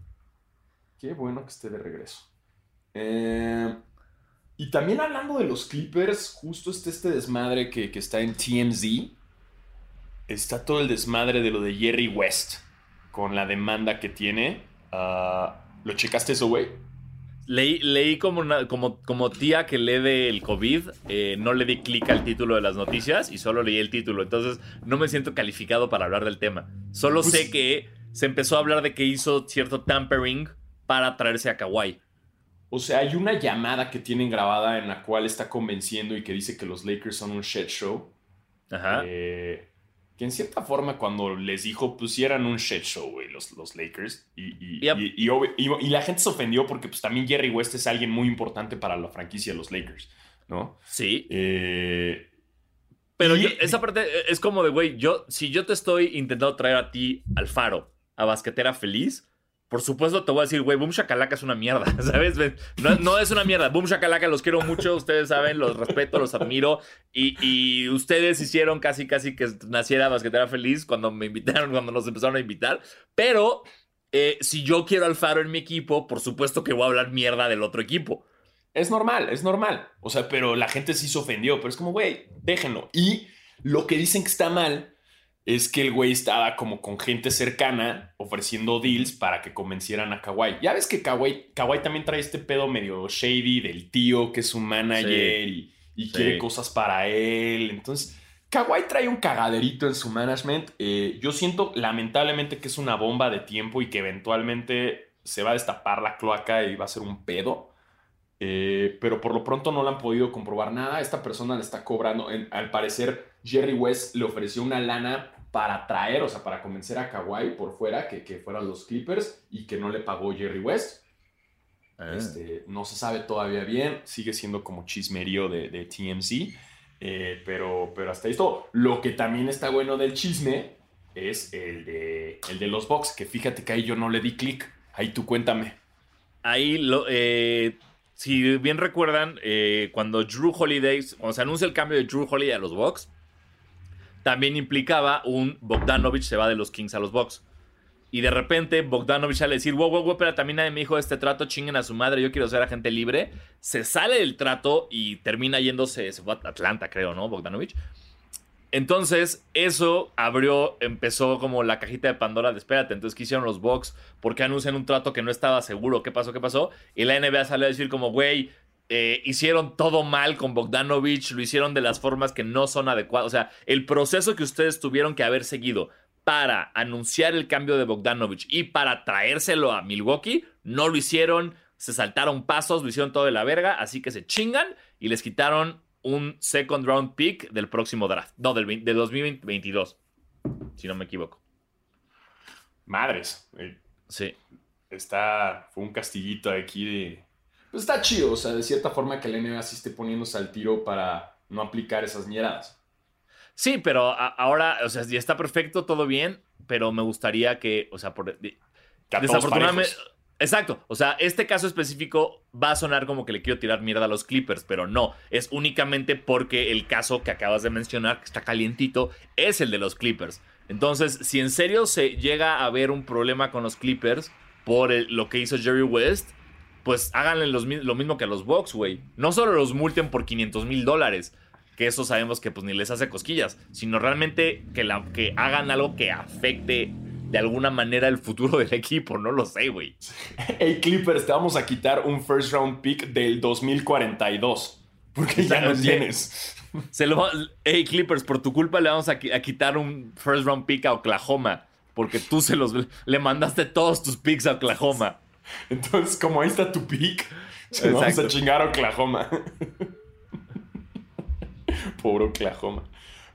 S4: Qué bueno que esté de regreso. Eh, y también hablando de los Clippers, justo está este desmadre que, que está en TMZ. Está todo el desmadre de lo de Jerry West con la demanda que tiene. Ah, ¿Lo checaste eso, güey?
S3: Leí, leí como, una- como, como tía que lee del COVID, eh, no le di clic al título de las noticias y solo leí el título. Entonces no me siento calificado para hablar del tema. Solo
S4: Pues-
S3: sé que se empezó a hablar de que hizo cierto tampering para traerse a Kawhi.
S4: O sea, hay una llamada que tienen grabada en la cual está convenciendo y que dice que los Lakers son un shit show.
S3: Ajá.
S4: Eh, que en cierta forma cuando les dijo, pues sí eran un shit show, güey, los, los Lakers. Y, y,
S3: Yep.
S4: y- y la gente se ofendió porque pues también Jerry West es alguien muy importante para la franquicia de los Lakers, ¿no?
S3: Sí.
S4: Eh,
S3: Pero yo- esa parte es como de, güey, yo, si yo te estoy intentando traer a ti al faro, a basquetera feliz, por supuesto te voy a decir, güey, Boom Shakalaka es una mierda, ¿sabes? No es una mierda. Boom Shakalaka los quiero mucho, ustedes saben, los respeto, los admiro. Y, y ustedes hicieron casi, casi que naciera basquetera feliz cuando me invitaron, cuando nos empezaron a invitar. Pero eh, si yo quiero al faro en mi equipo, por supuesto que voy a hablar mierda del otro equipo.
S4: Es normal, es normal. O sea, pero la gente sí se ofendió, pero es como, güey, déjenlo. Y lo que dicen que está mal es que el güey estaba como con gente cercana ofreciendo deals para que convencieran a Kawhi. Ya ves que Kawhi, Kawhi también trae este pedo medio shady del tío que es su manager y, y
S3: Sí.
S4: quiere cosas para él. Entonces, Kawhi trae un cagaderito en su management. Eh, yo siento lamentablemente que es una bomba de tiempo y que eventualmente se va a destapar la cloaca y va a ser un pedo. Eh, pero por lo pronto no le han podido comprobar nada. Esta persona le está cobrando. en- al parecer, Jerry West le ofreció una lana para traer, o sea, para convencer a Kawhi por fuera que, que fueran los Clippers y que no le pagó Jerry West. Este, no se sabe todavía bien. Sigue siendo como chismerío de, de TMC. eh, pero, pero hasta esto. Lo que también está bueno del chisme es el de, el de los Bucks. Que fíjate que ahí yo no le di clic. Ahí tú cuéntame.
S3: Ahí, lo, eh, si bien recuerdan, eh, cuando Drew Holiday, cuando se anuncia el cambio de Drew Holiday a los Bucks, también implicaba un Bogdanovich se va de los Kings a los Bucks. Y de repente Bogdanovich sale a decir, wow, wow, wow, pero también nadie me dijo este trato, chinguen a su madre, yo quiero ser agente libre. Se sale del trato y termina yéndose, se fue a Atlanta, creo, ¿no? Bogdanovich. Entonces, eso abrió, empezó como la cajita de Pandora de espérate. Entonces, ¿qué hicieron los Bucks? ¿Por qué anuncian un trato que no estaba seguro? ¿Qué pasó? ¿Qué pasó? Y la NBA salió a decir como, güey, eh, hicieron todo mal con Bogdanovich, lo hicieron de las formas que no son adecuadas. O sea, el proceso que ustedes tuvieron que haber seguido para anunciar el cambio de Bogdanovich y para traérselo a Milwaukee, no lo hicieron, se saltaron pasos, lo hicieron todo de la verga, así que se chingan y les quitaron un second round pick del próximo draft. No, del, vein- del 2022, si no me equivoco.
S4: Madres. eh,
S3: Sí.
S4: está, fue un castiguito aquí de... Pues está chido, o sea, de cierta forma que la NBA sí esté poniéndose al tiro para no aplicar esas mierdas.
S3: Sí, pero a- ahora, o sea, ya está perfecto, todo bien, pero me gustaría que, o sea, por,
S4: Que a todos
S3: desafortunadamente...
S4: parejos.
S3: Exacto, o sea, este caso específico va a sonar como que le quiero tirar mierda a los Clippers, pero no, es únicamente porque el caso que acabas de mencionar, que está calientito, es el de los Clippers. Entonces, si en serio se llega a haber un problema con los Clippers por el- lo que hizo Jerry West, pues háganle los lo mismo que a los Bucks, güey. No solo los multen por 500 mil dólares, que eso sabemos que pues ni les hace cosquillas, sino realmente que, la, que hagan algo que afecte de alguna manera el futuro del equipo, no lo sé, güey.
S4: Hey Clippers, te vamos a quitar un first round pick del 2042. Porque ya no tienes.
S3: Se lo, hey Clippers, por tu culpa le vamos a, a quitar un first round pick a Oklahoma. Porque tú se los le mandaste todos tus picks a Oklahoma.
S4: Entonces, como ahí está tu pick, vamos a chingar a Oklahoma. Pobre Oklahoma.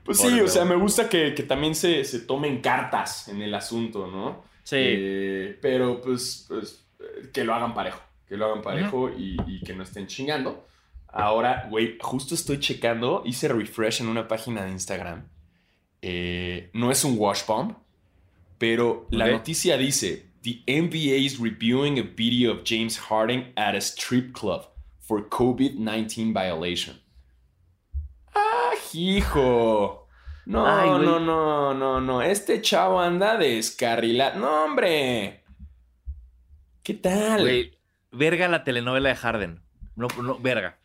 S4: Pues sí, o sea, me gusta que, que también se, se tomen cartas en el asunto, ¿no?
S3: Sí.
S4: Eh, pero pues, pues, que lo hagan parejo. Que lo hagan parejo y, y que no estén chingando. Ahora, güey, justo estoy checando, hice refresh en una página de Instagram. Eh, no es un wash bomb, pero la noticia dice: The NBA is reviewing a video of James Harden at a strip club for COVID-19 violation. ¡Ah, hijo! No,
S3: Ay,
S4: no, no, no, no. Este chavo anda descarrilado. ¡No, hombre! ¿Qué tal?
S3: Güey, verga la telenovela de Harden. No, no, verga.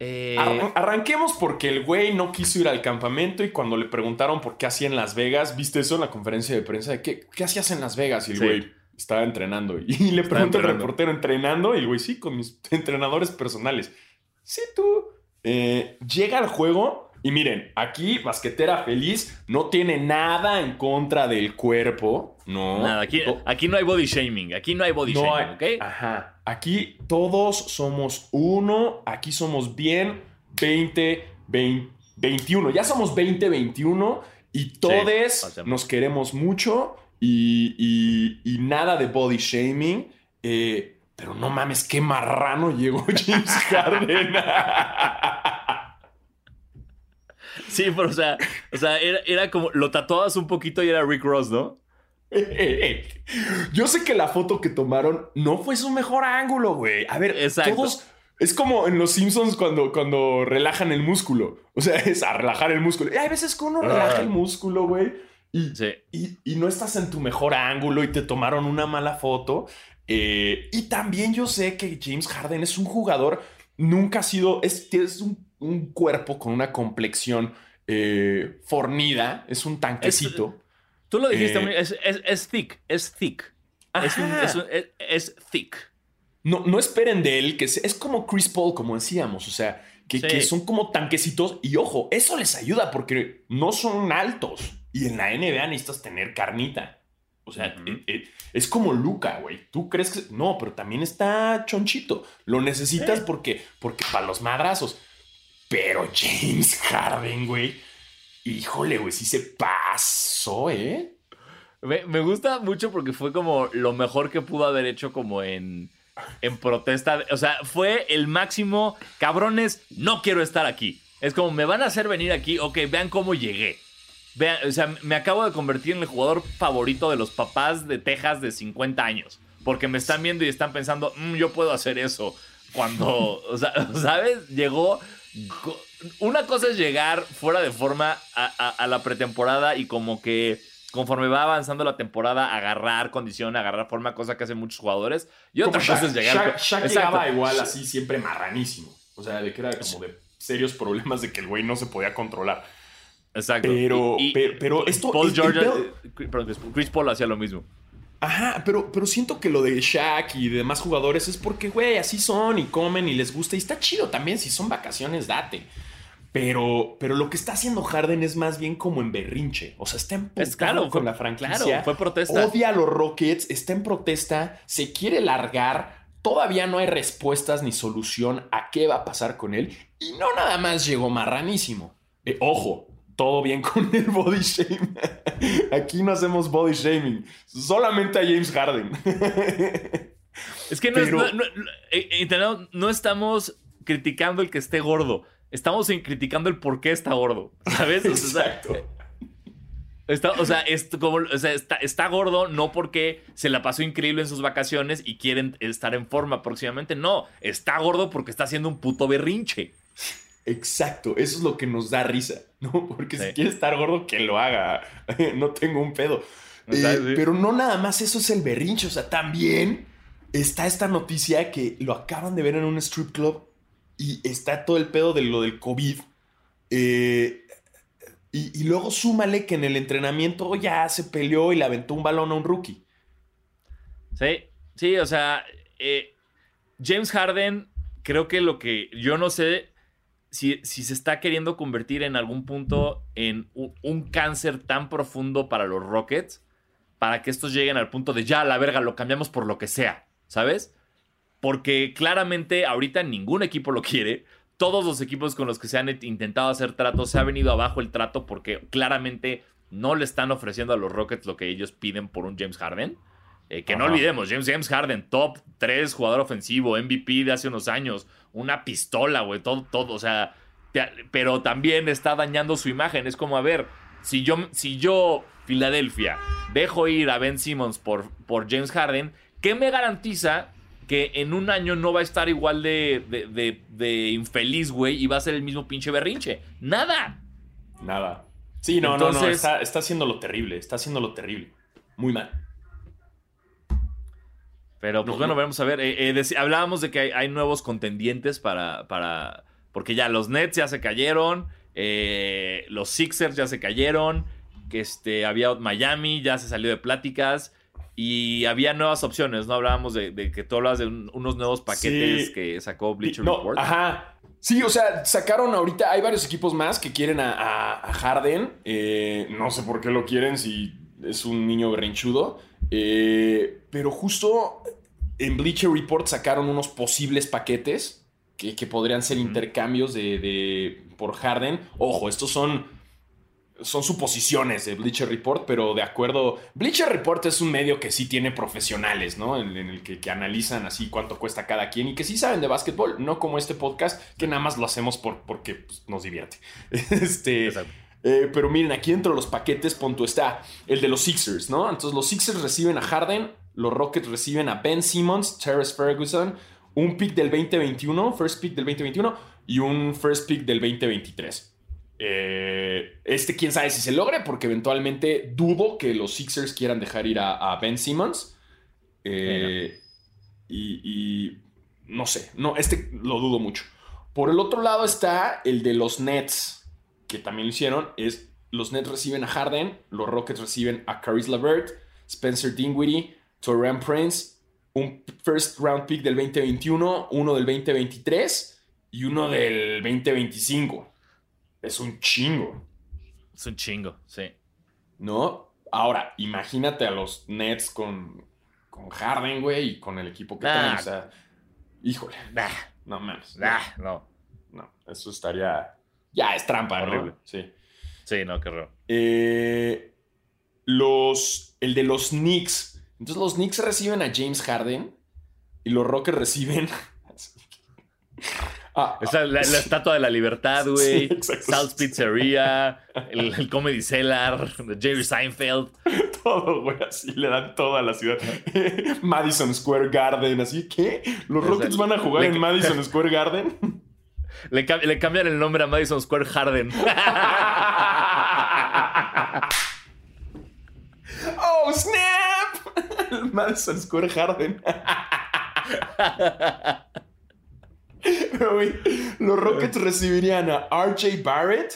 S3: Eh,
S4: Arran- arranquemos porque el güey no quiso ir al campamento y cuando le preguntaron por qué hacía en Las Vegas, ¿viste eso en la conferencia de prensa? De qué, ¿Qué hacías en Las Vegas? Y el
S3: Sí.
S4: güey estaba entrenando. Y le pregunta
S3: entrenando.
S4: reportero, ¿entrenando? Y el güey, sí, con mis entrenadores personales. Sí, tú. Eh, llega al juego y miren, aquí Basquetera Feliz no tiene nada en contra del cuerpo. No.
S3: nada, aquí, aquí no hay body shaming. Aquí no hay body
S4: no
S3: shaming,
S4: hay-
S3: ¿ok?
S4: Ajá. Aquí todos somos uno. Aquí somos bien 20, 20, 21. Ya somos 20, 21. Y todos
S3: hacemos.
S4: nos queremos mucho y, y- y nada de body shaming. eh, pero no mames, qué marrano llegó James Harden.
S3: Sí, pero o sea, o sea era, era como, lo tatuabas un poquito y era Rick Ross, ¿no?
S4: Yo sé que la foto que tomaron no fue su mejor ángulo, güey. A ver,
S3: Exacto.
S4: todos. Es como en los Simpsons cuando, cuando relajan el músculo. O sea, es a relajar el músculo. Y hay veces que uno relaja el músculo, güey. Y,
S3: Sí.
S4: y, y no estás en tu mejor ángulo y te tomaron una mala foto. Eh, y también yo sé que James Harden es un jugador, nunca ha sido, es, es un, un cuerpo con una complexión eh, fornida, es un tanquecito.
S3: Tú lo dijiste
S4: Eh,
S3: es, es, es thick, es thick. Es, un- un- thick.
S4: No, no esperen de él, que es como Chris Paul, como decíamos, o sea, que,
S3: Sí.
S4: que son como tanquecitos y ojo, eso les ayuda porque no son altos y en la NBA necesitas tener carnita. O sea, eh, eh, es como Luca, güey. Tú crees que... No, pero también está chonchito. Lo necesitas porque, porque para los madrazos. Pero James Harden, güey. Híjole, güey, sí se pasó, ¿eh?
S3: Me, me gusta mucho porque fue como lo mejor que pudo haber hecho como en, en protesta. O sea, fue el máximo, cabrones, no quiero estar aquí. Es como, me van a hacer venir aquí, ok, vean cómo llegué. Vean, o sea, me acabo de convertir en el jugador favorito de los papás de Texas de 50 años. Porque me están viendo y están pensando, "Mm, yo puedo hacer eso. Cuando, o sea, ¿sabes? Llegó... Una cosa es llegar fuera de forma a, a- a la pretemporada y como que conforme va avanzando la temporada, agarrar condición, agarrar forma, cosa que hacen muchos jugadores. Y otra cosa es llegar...
S4: Shaq- llegaba igual así, siempre marranísimo. O sea, de que era como de serios problemas de que el güey no se podía controlar.
S3: Exacto.
S4: Pero-
S3: Y- y
S4: pero- pero esto-
S3: Paul George,
S4: pedo-
S3: eh, perdón, Chris- Paul hacía lo mismo.
S4: Ajá, pero, pero siento que lo de Shaq y demás jugadores es porque, güey, así son y comen y les gusta. Y está chido también, si son vacaciones, date. Pero, pero lo que está haciendo Harden es más bien como en berrinche. O sea, está
S3: Es claro,
S4: con
S3: fue-
S4: la franquicia.
S3: claro, fue protesta.
S4: Odia a los Rockets, está en protesta, se quiere largar. Todavía no hay respuestas ni solución a qué va a pasar con él. Y no nada más llegó marranísimo. Eh, ojo, todo bien con el body shaming. Aquí no hacemos body shaming. Solamente a James Harden.
S3: Es que no,
S4: Pero-
S3: no- no- no- eh, eh, no estamos criticando el que esté gordo. Estamos criticando el por qué está gordo. ¿Sabes? O sea,
S4: Exacto.
S3: Está, o sea, es como, o sea, está, está gordo no porque se la pasó increíble en sus vacaciones y quieren estar en forma próximamente. No, está gordo porque está haciendo un puto berrinche.
S4: Exacto, eso es lo que nos da risa, ¿no? Porque
S3: Sí.
S4: si quiere estar gordo, que lo haga. no tengo un pedo. Eh,
S3: sí.
S4: Pero no nada más eso es el berrinche, o sea, también está esta noticia que lo acaban de ver en un strip club y está todo el pedo de lo del COVID. Eh, y, y luego súmale que en el entrenamiento ya se peleó y le aventó un balón a un rookie.
S3: Sí, sí, o sea, eh, James Harden, creo que lo que yo no sé si, se está queriendo convertir en algún punto en un, un cáncer tan profundo para los Rockets, para que estos lleguen al punto de ya, la verga, lo cambiamos por lo que sea, ¿sabes? Porque claramente ahorita ningún equipo lo quiere. Todos los equipos con los que se han intentado hacer tratos se ha venido abajo el trato porque claramente no le están ofreciendo a los Rockets lo que ellos piden por un James Harden. Eh, que no olvidemos, James, James Harden, top 3 jugador ofensivo, MVP de hace unos años, una pistola, güey, todo, todo, o sea, te- pero también está dañando su imagen. Es como, a ver, si yo, si yo Filadelfia, dejo ir a Ben Simmons por, por James Harden, ¿qué me garantiza que en un año no va a estar igual de, de, de- de infeliz, güey, y va a ser el mismo pinche berrinche? Nada.
S4: Nada. Sí, no, no, no, está, está haciendo lo terrible, está haciendo lo terrible. Muy mal.
S3: Pero pues
S4: No,
S3: bueno,
S4: no.
S3: vamos a ver. Eh, eh, hablábamos de que hay, hay nuevos contendientes para, para. Porque ya los Nets ya se cayeron. eh, los Sixers ya se cayeron. Que este, había Miami, ya se salió de pláticas. Y había nuevas opciones, ¿no? Hablábamos de, de que tú hablabas de un- unos nuevos paquetes
S4: Sí.
S3: que sacó Bleacher
S4: No,
S3: Report.
S4: Ajá. Sí, o sea, sacaron ahorita, hay varios equipos más que quieren a, a- a Harden. Eh, no sé por qué lo quieren si es un niño berrinchudo. Eh, pero justo en Bleacher Report sacaron unos posibles paquetes que, que podrían ser intercambios de, de- por Harden. Ojo, estos son son suposiciones de Bleacher Report, pero de acuerdo. Bleacher Report es un medio que sí tiene profesionales, ¿no? En, en el que, que analizan así cuánto cuesta cada quien y que sí saben de básquetbol, no como este podcast, que nada más lo hacemos por, porque pues, nos divierte. Este.
S3: Exacto.
S4: Eh, pero miren, aquí dentro de los paquetes, punto está el de los Sixers, ¿no? Entonces los Sixers reciben a Harden, los Rockets reciben a Ben Simmons, Terrence Ferguson, un pick del 2021, first pick del 2021 y un first pick del 2023. Eh, este quién sabe si se logre, porque eventualmente dudo que los Sixers quieran dejar ir a, a Ben Simmons. Eh, y, y no sé, no, este lo dudo mucho. Por el otro lado está el de los Nets, que también lo hicieron. Es los Nets reciben a Harden, los Rockets reciben a Caris LeVert, Spencer Dinwiddie, Torian Prince, un first round pick del 2021, uno del 2023 y uno del 2025. Es un chingo,
S3: Es un chingo, sí.
S4: ¿no? Ahora, imagínate a los Nets con, con Harden, güey, y con el equipo que
S3: Ah.
S4: traen. O sea, híjole, no mames.
S3: ah, no.
S4: No, eso estaría. Ya es trampa, ¿no?
S3: Horrible.
S4: Sí.
S3: Sí, no, qué raro.
S4: Eh, los. El de los Knicks. Entonces los Knicks reciben a James Harden y los Rockets reciben. Ah,
S3: Esa es la, la estatua de la libertad,
S4: Sí,
S3: güey. Sal's Pizzeria, el, el Comedy Cellar, de Jerry Seinfeld.
S4: todo, güey, así le dan toda la ciudad. Madison Square Garden, así que los
S3: O sea,
S4: Rockets van a jugar
S3: le-
S4: en Madison Square Garden.
S3: Le, cam- le cambian el nombre a Madison Square Harden.
S4: ¡Oh, snap! Madison Square Garden. Pero, güey, los Rockets recibirían a RJ Barrett,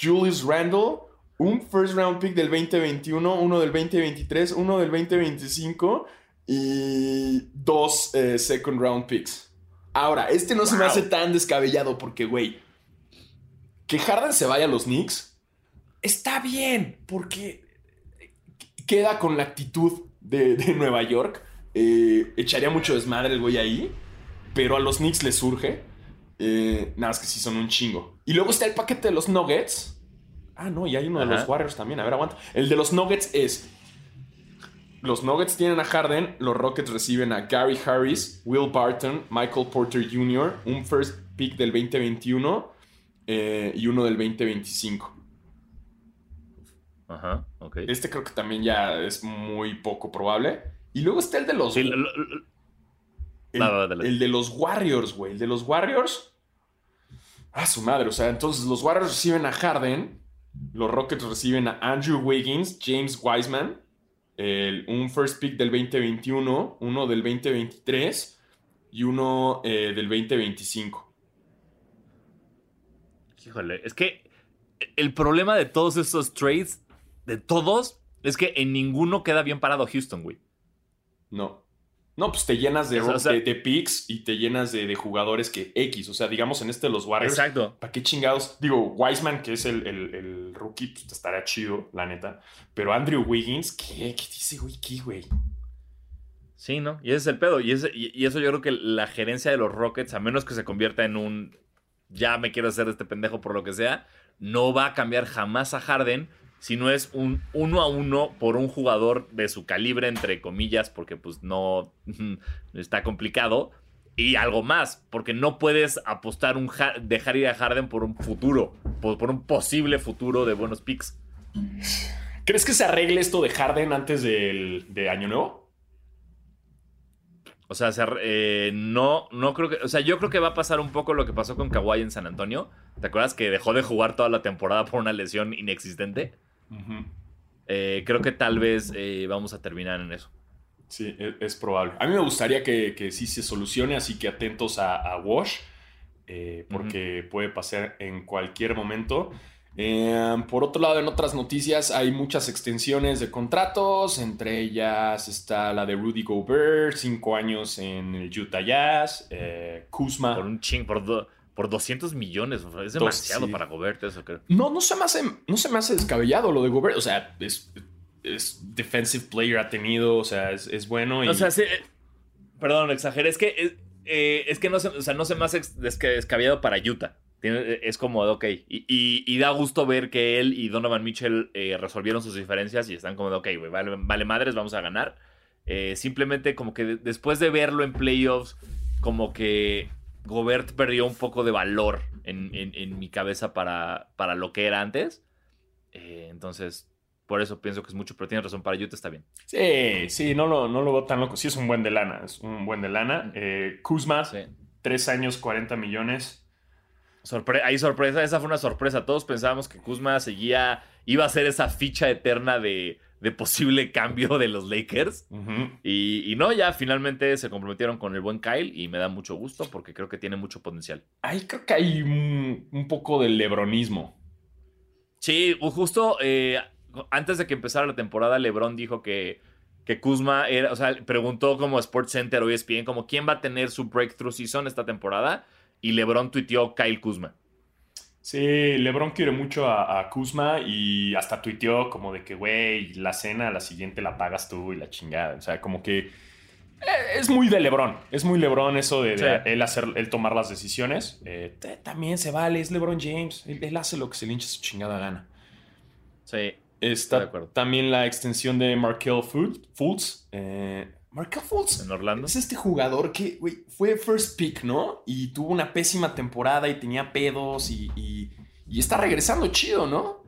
S4: Julius Randle, un first round pick del 2021, uno del 2023, uno del 2025 y dos eh, second round picks. Ahora, este no se me hace tan descabellado porque, güey, que Harden se vaya a los Knicks está bien porque queda con la actitud de, de Nueva York. Eh, echaría mucho desmadre el güey ahí, pero a los Knicks les surge. Eh, nada más que sí son un chingo. Y luego está el paquete de los Nuggets. Ah, no, y hay uno de los Warriors también. A ver, aguanta. El de los Nuggets es. Los Nuggets tienen a Harden, los Rockets reciben a Gary Harris, Will Barton, Michael Porter Jr., un first pick del 2021 eh, y uno del 2025.
S3: Ajá, ok.
S4: Este creo que también ya es muy poco probable. Y luego está el de los.
S3: Sí, lo- lo- lo-
S4: el,
S3: va, va, dale.
S4: el de los Warriors, güey. El de los Warriors. Ah, su madre. O sea, entonces los Warriors reciben a Harden. Los Rockets reciben a Andrew Wiggins, James Wiseman. El- un first pick del 2021, uno del 2023 y uno eh, del 2025.
S3: Híjole, es que el problema de todos estos trades, de todos, es que en ninguno queda bien parado Houston, güey.
S4: No. No, pues te llenas de,
S3: O sea,
S4: de, de picks y te llenas de, de jugadores que X. O sea, digamos en este de los Warriors.
S3: Exacto.
S4: ¿Para qué chingados? Digo, Wiseman, que es el, el- el rookie, pues estaría chido, la neta. Pero Andrew Wiggins, ¿qué? ¿Qué dice, güey? ¿Qué, güey?
S3: Sí, ¿no? Y ese es el pedo. Y, ese- y- y eso yo creo que la gerencia de los Rockets, a menos que se convierta en un ya me quiero hacer este pendejo por lo que sea, no va a cambiar jamás a Harden si no es un uno a uno por un jugador de su calibre, entre comillas, porque pues no está complicado. Y algo más, porque no puedes apostar un Ja- dejar ir a Harden por un futuro, por, por un posible futuro de buenos picks.
S4: ¿Crees que se arregle esto de Harden antes del, de Año Nuevo?
S3: O sea, se eh, no, no creo que. O sea, yo creo que va a pasar un poco lo que pasó con Kawhi en San Antonio. ¿Te acuerdas que dejó de jugar toda la temporada por una lesión inexistente? Eh, creo que tal vez eh, vamos a terminar en eso.
S4: Sí, e- es, probable. A mí me gustaría que, que sí se solucione, así que atentos a, a Wash, eh, porque puede pasar en cualquier momento. Eh, por otro lado, en otras noticias hay muchas extensiones de contratos, entre ellas está la de Rudy Gobert, cinco años en el Utah Jazz, eh, Kuzma.
S3: Por un ching, por, do- por 200 millones. o sea, Es demasiado
S4: sí.
S3: para Gobert eso, creo.
S4: No, no se me hace, no se me hace descabellado lo de Gobert, o sea, es, es defensive player, ha tenido, o sea, es, es bueno. Y,
S3: O sea, sí, eh, perdón, exageré. Es que, eh, eh, es que no, se, o sea, no se me hace descabellado para Utah. tiene- es como de, ok. Y, y- y da gusto ver que él y Donovan Mitchell eh, resolvieron sus diferencias y están como de, ok, güey, vale, vale madres, vamos a ganar. Eh, simplemente como que de- después de verlo en playoffs, como que Gobert perdió un poco de valor en, en- en mi cabeza para, para lo que era antes. Eh, entonces, por eso pienso que es mucho, pero tienes razón, para Utah está bien.
S4: Sí, sí, no lo, no lo veo tan loco. Sí es un buen de lana, es un buen de lana. Eh, Kuzma,
S3: Sí.
S4: tres años, 40 millones.
S3: Sorpre hay sorpresa, esa fue una sorpresa. Todos pensábamos que Kuzma seguía, iba a ser esa ficha eterna de, de posible cambio de los Lakers. Y, y no, ya finalmente se comprometieron con el buen Kyle y me da mucho gusto porque creo que tiene mucho potencial.
S4: Ahí creo que hay un, un poco de lebronismo.
S3: Sí, justo eh, antes de que empezara la temporada, LeBron dijo que, que Kuzma era, o sea, preguntó como Sports Center o ESPN, como quién va a tener su breakthrough season esta temporada. Y LeBron tuiteó Kyle Kuzma.
S4: Sí, LeBron quiere mucho a, a Kuzma y hasta tuiteó como de que, güey, la cena, la siguiente la pagas tú y la chingada. O sea, como que eh, es muy de LeBron. Es muy LeBron eso de, de
S3: Sí.
S4: él, hacer, él tomar las decisiones. Eh, también se vale, es LeBron James. Él, él hace lo que se le hincha su chingada gana.
S3: Sí.
S4: Está
S3: De acuerdo.
S4: también la extensión de Markel Fu- Fultz. Eh, Markel Fultz
S3: En Orlando.
S4: es este jugador que, güey, fue first pick, ¿no? Y tuvo una pésima temporada y tenía pedos y, y- y está regresando chido, ¿no?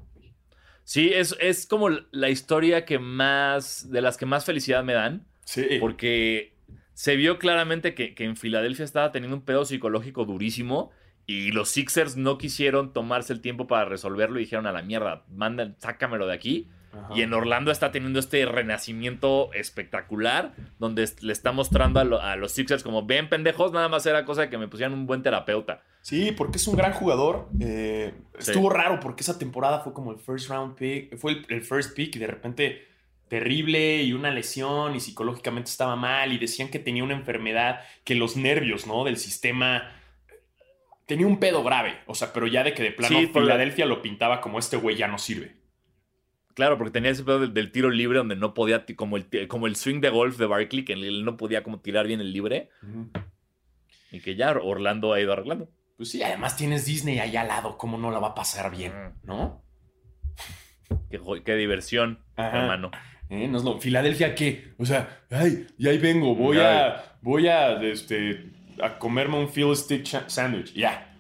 S3: Sí, es, es como la historia que más, de las que más felicidad me dan.
S4: Sí.
S3: Porque se vio claramente que, que en Filadelfia estaba teniendo un pedo psicológico durísimo y los Sixers no quisieron tomarse el tiempo para resolverlo y dijeron a la mierda, manda, sácamelo de aquí. Y en Orlando está teniendo este renacimiento espectacular donde le está mostrando a, lo- a los Sixers como, ven pendejos, nada más era cosa de que me pusieran un buen terapeuta.
S4: Sí, porque es un gran jugador. Eh,
S3: Sí.
S4: Estuvo raro porque esa temporada fue como el first round pick, fue el, el first pick y de repente terrible y una lesión y psicológicamente estaba mal y decían que tenía una enfermedad que los nervios, ¿no? Del sistema tenía un pedo grave, o sea, pero ya de que de plano
S3: Sí, por la-
S4: Filadelfia lo pintaba como este güey ya no sirve.
S3: Claro, porque tenía ese pedo del, del tiro libre donde no podía, como el, ti- como el swing de golf de Barkley, que él no podía como tirar bien el libre y que ya Orlando ha ido arreglando.
S4: Pues sí, además tienes Disney allá al lado, ¿cómo no la va a pasar bien? ¿No?
S3: Qué, diversión,
S4: Ajá.
S3: hermano.
S4: ¿Eh? No es lo- ¿Filadelfia qué? O sea, ay, y ahí vengo, voy a, voy a, este, a comerme un Phil Stick sandwich. Ya.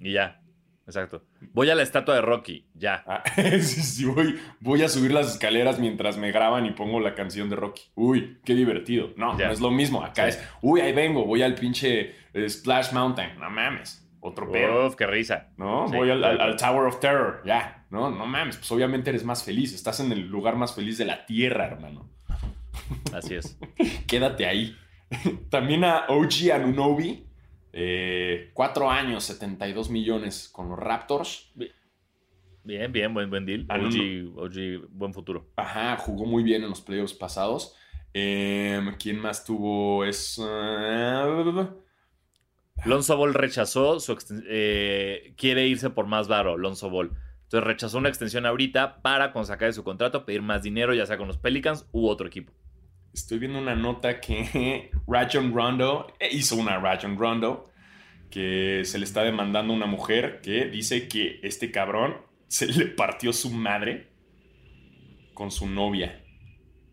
S3: Y ya, exacto. Voy a la estatua de Rocky, ya.
S4: Ah, sí, sí, voy, voy a subir las escaleras mientras me graban y pongo la canción de Rocky. Uy, qué divertido. No,
S3: Ya.
S4: no es lo mismo. Acá
S3: Sí.
S4: es, uy, ahí vengo, voy al pinche eh, Splash Mountain. No mames. Otro pedo.
S3: Uf, qué risa.
S4: ¿No?
S3: Sí,
S4: Voy al, al-
S3: claro.
S4: al Tower of Terror. Ya. No, no mames. Pues obviamente eres más feliz. Estás en el lugar más feliz de la tierra, hermano.
S3: Así es.
S4: Quédate ahí. También a OG Anunobi. Eh, cuatro años, 72 millones con los Raptors.
S3: Bien, bien, buen, buen deal.
S4: Ah,
S3: OG, OG, buen futuro.
S4: Ajá, jugó muy bien en los playoffs pasados. Em, ¿Quién más tuvo? Es.
S3: Lonzo Ball rechazó su eh, quiere irse por más varo, Lonzo Ball. Entonces rechazó una extensión ahorita para con sacar de su contrato, pedir más dinero, ya sea con los Pelicans u otro equipo.
S4: Estoy viendo una nota que Rajon Rondo eh, hizo una Rajon Rondo que se le está demandando a una mujer que dice que este cabrón se le partió su madre con su novia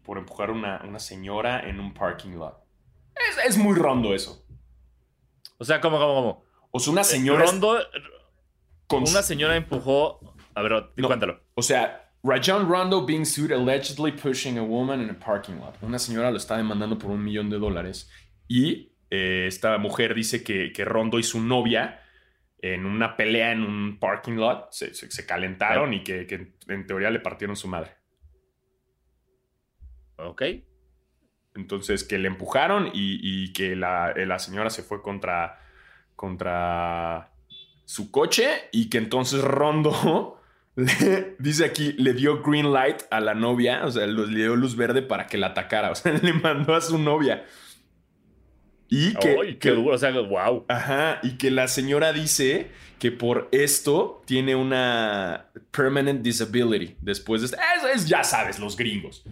S4: por empujar a una, una señora en un parking lot. Es, es muy rondo eso.
S3: O sea, ¿cómo, cómo, cómo?
S4: O sea, una señora
S3: Rondo,
S4: con
S3: una señora empujó. A ver,
S4: No.
S3: cuéntalo.
S4: O sea, Rajon Rondo being sued allegedly pushing a woman in a parking lot. Una señora lo está demandando por un millón de dólares. Y eh, esta mujer dice que, que Rondo y su novia en una pelea en un parking lot se, se- se calentaron y que, que en teoría le partieron su madre.
S3: Ok.
S4: Entonces, que le empujaron y, y que la, la señora se fue contra, contra su coche y que entonces Rondo, le- dice aquí, le dio green light a la novia, o sea, le dio luz verde para que la atacara, o sea, le mandó a su novia. Y que,
S3: Ay,
S4: que-
S3: qué duro. O sea, wow.
S4: Ajá, y que la señora dice que por esto tiene una permanent disability después de... Eso es, ya sabes, los gringos.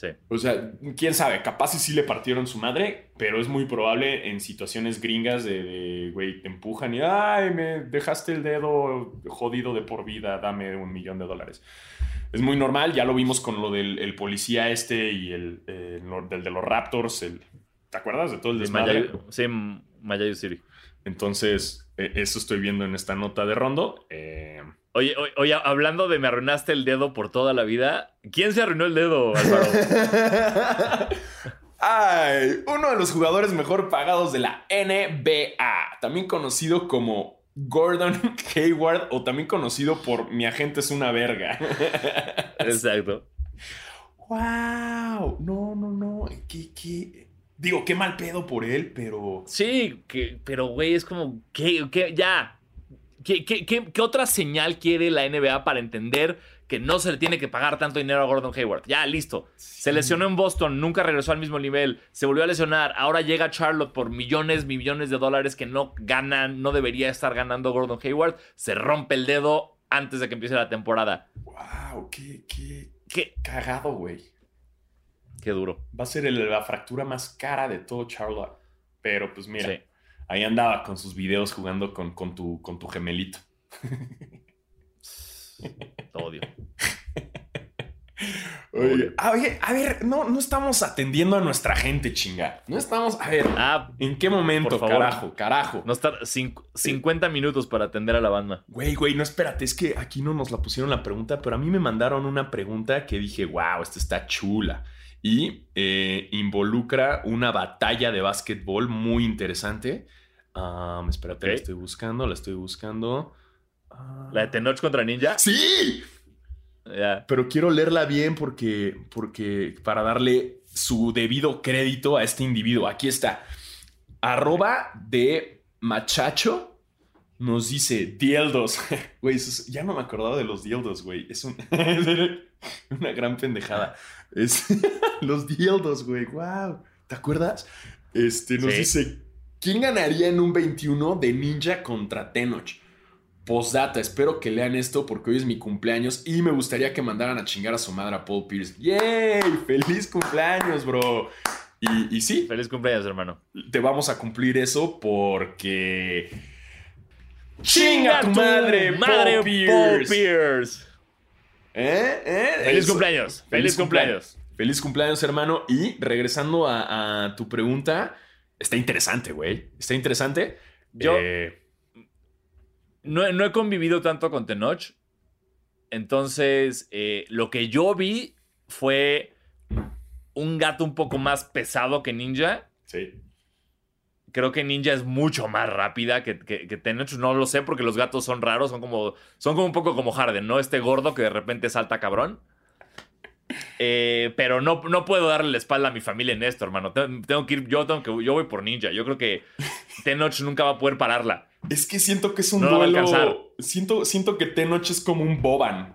S3: Sí.
S4: O sea, quién sabe, capaz y sí le partieron su madre, pero es muy probable en situaciones gringas de, güey, te empujan y, ay, me dejaste el dedo jodido de por vida, dame un millón de dólares. Es muy normal, ya lo vimos con lo del el policía este y el, eh, del de los Raptors, el, ¿te acuerdas de todo el desmadre?
S3: Mayayu, sí, Mayayu City.
S4: Entonces, eh, eso estoy viendo en esta nota de Rondo. Eh,
S3: Oye, oye, oye, hablando de me arruinaste el dedo por toda la vida, ¿quién se arruinó el dedo, Álvaro?
S4: Ay, uno de los jugadores mejor pagados de la NBA, también conocido como Gordon Hayward o también conocido por mi agente es una verga.
S3: Exacto.
S4: wow, no, no, no, qué, qué- digo, qué mal pedo por él, pero
S3: Sí, que, pero güey, es como, ¿qué? qué ya. ¿Qué, qué, qué- qué otra señal quiere la NBA para entender que no se le tiene que pagar tanto dinero a Gordon Hayward? Ya, listo. Se lesionó en Boston, nunca regresó al mismo nivel, se volvió a lesionar, ahora llega a Charlotte por millones, millones de dólares que no ganan, no debería estar ganando Gordon Hayward, se rompe el dedo antes de que empiece la temporada.
S4: wow, qué, qué
S3: Qué,
S4: cagado, güey.
S3: qué duro.
S4: Va a ser el- la fractura más cara de todo Charlotte. Pero pues mira,
S3: Sí.
S4: Ahí andaba con sus videos jugando con, con, tu, con tu gemelito.
S3: Te odio.
S4: Oye, a ver, a ver, no, no estamos atendiendo a nuestra gente, chinga. No estamos, a ver,
S3: Ah,
S4: ¿en qué momento,
S3: Por favor.
S4: carajo, carajo?
S3: no estar cinc- 50 minutos para atender a la banda.
S4: Güey, güey, no espérate, es que aquí no nos la pusieron la pregunta, pero a mí me mandaron una pregunta que dije, wow, esta está chula. Y eh, involucra una batalla de básquetbol muy interesante. Um, espérate, la estoy buscando, la estoy buscando. Ah.
S3: La de Tenoch contra Ninja.
S4: ¡Sí! Pero quiero leerla bien porque, porque para darle su debido crédito a este individuo. Aquí está. Arroba de machacho nos dice dieldos. Güey, es- ya no me acordaba de los dieldos, güey. Es un- una gran pendejada. Es los dieldos, güey. Wow. ¿Te acuerdas? Este nos
S3: Sí.
S4: dice, ¿quién ganaría en un 21 de Ninja contra Tenoch? Postdata, espero que lean esto porque hoy es mi cumpleaños y me gustaría que mandaran a chingar a su madre a Paul Pierce. ¡Yay! ¡Feliz cumpleaños, bro! Y, y sí,
S3: Feliz cumpleaños, hermano.
S4: te vamos a cumplir eso porque. ¡Chinga tu madre,
S3: madre,
S4: Paul Pierce!
S3: Pierce!
S4: ¿Eh? ¿Eh?
S3: Feliz
S4: Eso.
S3: cumpleaños. Feliz cumpleaños.
S4: Feliz cumpleaños, hermano. Y regresando a, a tu pregunta, está interesante, güey. Está interesante.
S3: Yo-
S4: Eh,
S3: No, he- no he convivido tanto con Tenoch. Entonces, eh, lo que yo vi fue un gato un poco más pesado que Ninja.
S4: sí.
S3: Creo que Ninja es mucho más rápida que, que, que Tenoch. No lo sé porque los gatos son raros. Son como, son como un poco como Harden, ¿no? Este gordo que de repente salta cabrón. Eh, pero no, no puedo darle la espalda a mi familia en esto, hermano. Tengo, que ir, yo, tengo que, yo voy por Ninja. Yo creo que Tenoch nunca va a poder pararla.
S4: Es que siento que es un
S3: No va a.
S4: Siento, siento que Tenoch es como un Boban.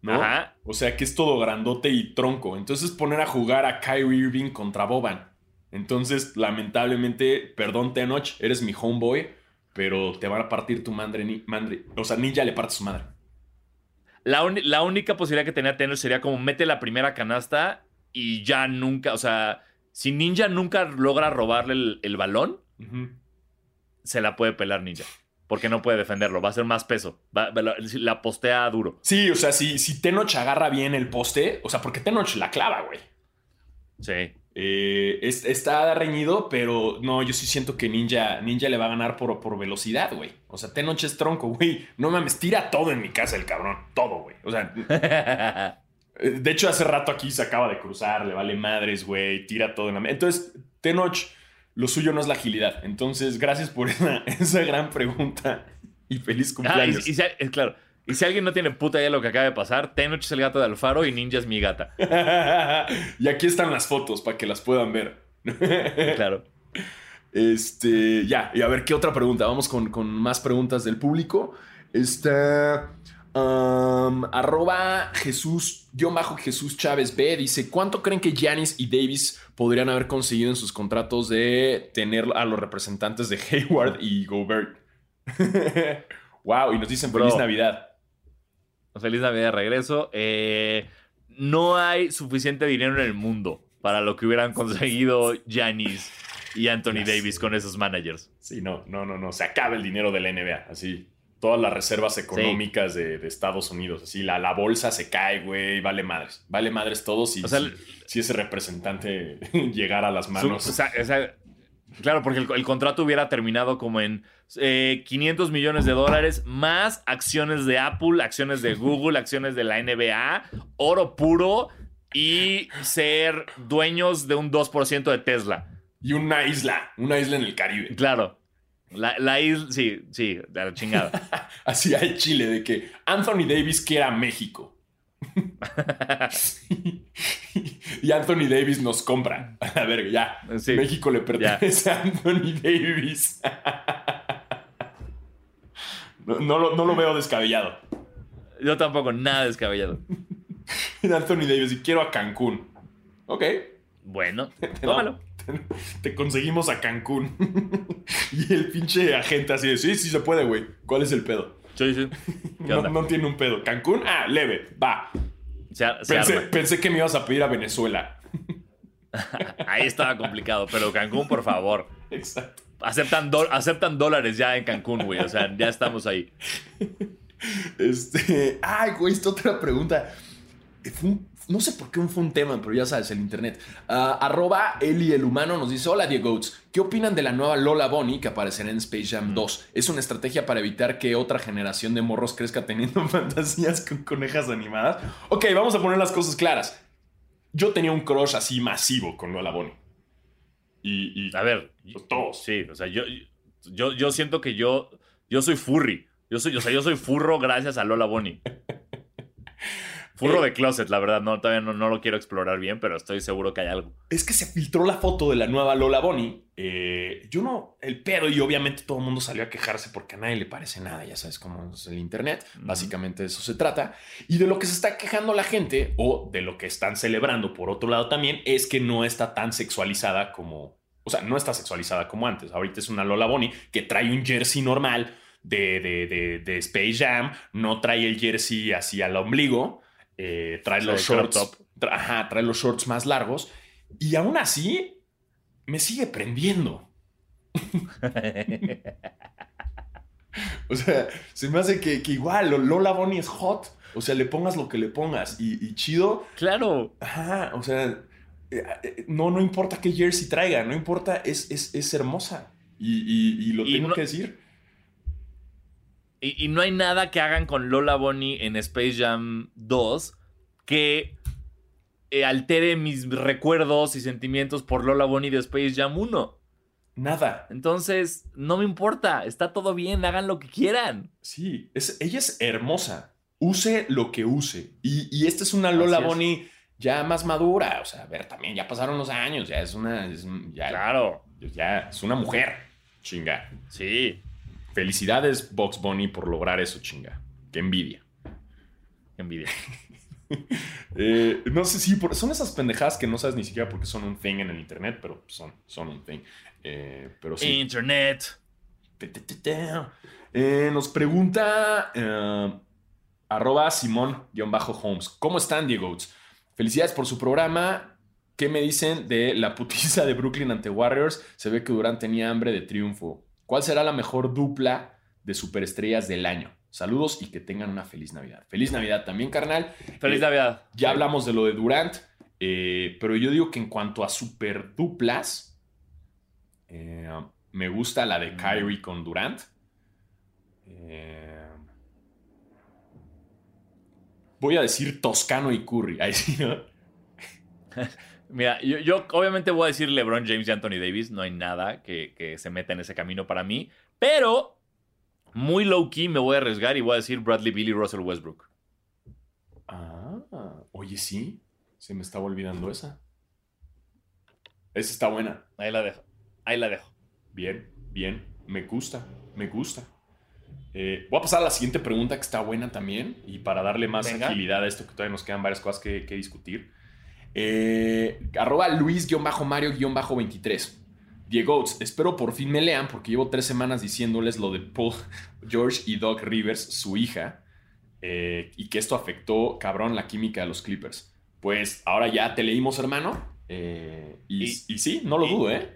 S4: ¿No?
S3: Ajá.
S4: O sea, que es todo grandote y tronco. Entonces poner a jugar a Kyrie Irving contra Boban. Entonces, lamentablemente, perdón Tenoch, eres mi homeboy, pero te van a partir tu madre, ni- madre. O sea, Ninja le parte su madre.
S3: La, la única posibilidad que tenía Tenoch sería como mete la primera canasta y ya nunca, o sea, si Ninja nunca logra robarle el, el balón, se la puede pelar Ninja. Porque no puede defenderlo, va a ser más peso. Va- la, la postea duro.
S4: Sí, o sea, si, si Tenoch agarra bien el poste, o sea, porque Tenoch la clava, güey.
S3: Sí.
S4: Eh, es- está reñido, pero no, yo sí siento que Ninja, Ninja le va a ganar por, por velocidad, güey. O sea, Tenoch es tronco, güey. No mames, tira todo en mi casa el cabrón. Todo, güey. O sea, de hecho, hace rato aquí se acaba de cruzar, le vale madres, güey. Tira todo en la... Entonces, Tenoch, lo suyo no es la agilidad. Entonces, gracias por esa, esa gran pregunta y feliz
S3: Ah, y,
S4: cumpleaños.
S3: y claro. Y si alguien no tiene puta idea de lo que acaba de pasar, Tenoch es el gato de Alfaro y Ninja es mi gata.
S4: y aquí están las fotos para que las puedan ver.
S3: Claro.
S4: Este, ya, y a ver qué otra pregunta. Vamos con, con más preguntas del público. Está. um, arroba Jesús, guion bajo Jesús Chávez B. Dice: ¿Cuánto creen que Giannis y Davis podrían haber conseguido en sus contratos de tener a los representantes de Hayward y Gobert? wow, y nos dicen
S3: Bro.
S4: feliz Navidad.
S3: Feliz Navidad de regreso. Eh, no hay suficiente dinero en el mundo para lo que hubieran conseguido Giannis y Anthony Davis con esos managers.
S4: Sí, no, no, no, no. Se acaba el dinero de la NBA. Así. Todas las reservas económicas de, de Estados Unidos. Así, la, la bolsa se cae, güey. Vale madres. Vale madres todos. Y
S3: O sea,
S4: si, si ese representante llegara a las
S3: Su-
S4: manos.
S3: o sea, o sea, claro, porque el, el contrato hubiera terminado como en eh, 500 millones de dólares más acciones de Apple, acciones de Google, acciones de la NBA, oro puro y ser dueños de un 2% de Tesla.
S4: Y una isla. Una isla en el Caribe.
S3: Claro. La, la isla, sí, sí, de la chingada.
S4: Así hay Chile, de que Anthony Davis quiera México. y Anthony Davis nos compra. A ver, ya.
S3: Sí.
S4: México le pertenece a Anthony Davis. no, no lo, no lo veo descabellado.
S3: Yo tampoco, nada descabellado.
S4: Anthony Davis, y quiero a Cancún. Ok.
S3: Bueno,
S4: No,
S3: tómalo.
S4: te, te conseguimos a Cancún. y el pinche agente así de, sí, sí se puede, güey. ¿Cuál es el pedo?
S3: Sí, sí. ¿Qué
S4: No,
S3: onda?
S4: no tiene un pedo. Cancún, ah, leve, va.
S3: Se, ar- se
S4: Pensé, pensé que me ibas a pedir a Venezuela.
S3: Ahí estaba complicado, pero Cancún, por favor.
S4: Exacto.
S3: Aceptan, aceptan dólares ya en Cancún, güey. O sea, ya estamos ahí.
S4: Este. Ay, güey, esta otra pregunta. Fue un- no sé por qué un- fue un tema, pero ya sabes, el internet. Ah, arroba Eli el humano nos dice: Hola, Diego Goats. ¿Qué opinan de la nueva Lola Bonnie que aparecerá en Space Jam 2? ¿Es una estrategia para evitar que otra generación de morros crezca teniendo fantasías con conejas animadas? Ok, vamos a poner las cosas claras. Yo tenía un crush así masivo con Lola Bonnie. Y. y
S3: A ver,
S4: Pues todos.
S3: Sí, o sea, yo, yo, yo siento que yo, yo soy furry. Yo soy, o sea, yo soy furro gracias a Lola Bonnie. Furro
S4: Eh.
S3: de closet, la verdad. No, todavía no, no lo quiero explorar bien, pero estoy seguro que hay algo.
S4: Es que se filtró la foto de la nueva Lola Bonnie. Eh, yo no, el pedo, y obviamente todo el mundo salió a quejarse porque a nadie le parece nada, ya sabes cómo es el Internet. Básicamente de eso se trata. Y de lo que se está quejando la gente, o de lo que están celebrando por otro lado también, es que no está tan sexualizada como. O sea, no está sexualizada como antes. Ahorita es una Lola Bonnie que trae un jersey normal de, de, de- de Space Jam, no trae el jersey así al ombligo, eh, trae los shorts. tra- ajá, trae los shorts más largos. Y aún así, me sigue prendiendo. O sea, se me hace que, que igual Lo- Lola Bonnie es hot. O sea, le pongas lo que le pongas. Y, y chido.
S3: claro.
S4: Ajá, o sea, eh, eh, no, no importa qué jersey traiga, no importa, es, es, es hermosa. Y, y- y lo
S3: Y
S4: tengo
S3: no-
S4: que decir.
S3: Y, y no hay nada que hagan con Lola Bonnie en Space Jam 2 que eh, altere mis recuerdos y sentimientos por Lola Bonnie de Space Jam 1.
S4: Nada.
S3: Entonces, no me importa. Está todo bien. Hagan lo que quieran.
S4: Sí, es, ella es hermosa. Use lo que use. Y, y esta es una Lola. Bonnie ya más madura. O sea, a ver, también ya pasaron los años. Ya es una. es- ya,
S3: Claro.
S4: ya es una mujer. Chinga.
S3: Sí.
S4: Felicidades, Box Bunny, por lograr eso, chinga. Qué envidia.
S3: Qué envidia.
S4: Eh, no sé si por- son esas pendejadas que no sabes ni siquiera por qué son un thing en el internet, pero son, son un thing. Eh, pero sí.
S3: Internet.
S4: Eh, nos pregunta eh, arroba Simón-Holmes. ¿Cómo están, Diego? Felicidades por su programa. ¿Qué me dicen de la putiza de Brooklyn ante Warriors? Se ve que Durant tenía hambre de triunfo. ¿Cuál será la mejor dupla de superestrellas del año? Saludos y que tengan una feliz Navidad. Feliz Navidad también, carnal.
S3: Feliz
S4: Eh,
S3: Navidad.
S4: ya hablamos de lo de Durant, eh, pero yo digo que en cuanto a super duplas, eh, me gusta la de Kyrie con Durant. Eh, voy a decir Toscano y Curry. Ahí sí, ¿no?
S3: Mira, yo, yo obviamente voy a decir LeBron James y Anthony Davis. No hay nada que, que se meta en ese camino para mí. Pero muy low key me voy a arriesgar y voy a decir Bradley Bill y Russell Westbrook.
S4: Ah, oye, sí. Se me estaba olvidando esa. Esa está buena.
S3: Ahí la dejo. Ahí la dejo.
S4: Bien, bien. Me gusta, me gusta. Eh, voy a pasar a la siguiente pregunta que está buena también y para darle más
S3: Venga.
S4: agilidad a esto que todavía nos quedan varias cosas que, que discutir. Eh, arroba Luis-Mario-23. Diego, espero por fin me lean porque llevo tres semanas diciéndoles lo de Paul George y Doc Rivers, su hija, eh, y que esto afectó cabrón la química de los Clippers. pues ahora ya te leímos, hermano. Eh, y,
S3: Y-
S4: y sí, no lo
S3: y-
S4: dudo, ¿eh?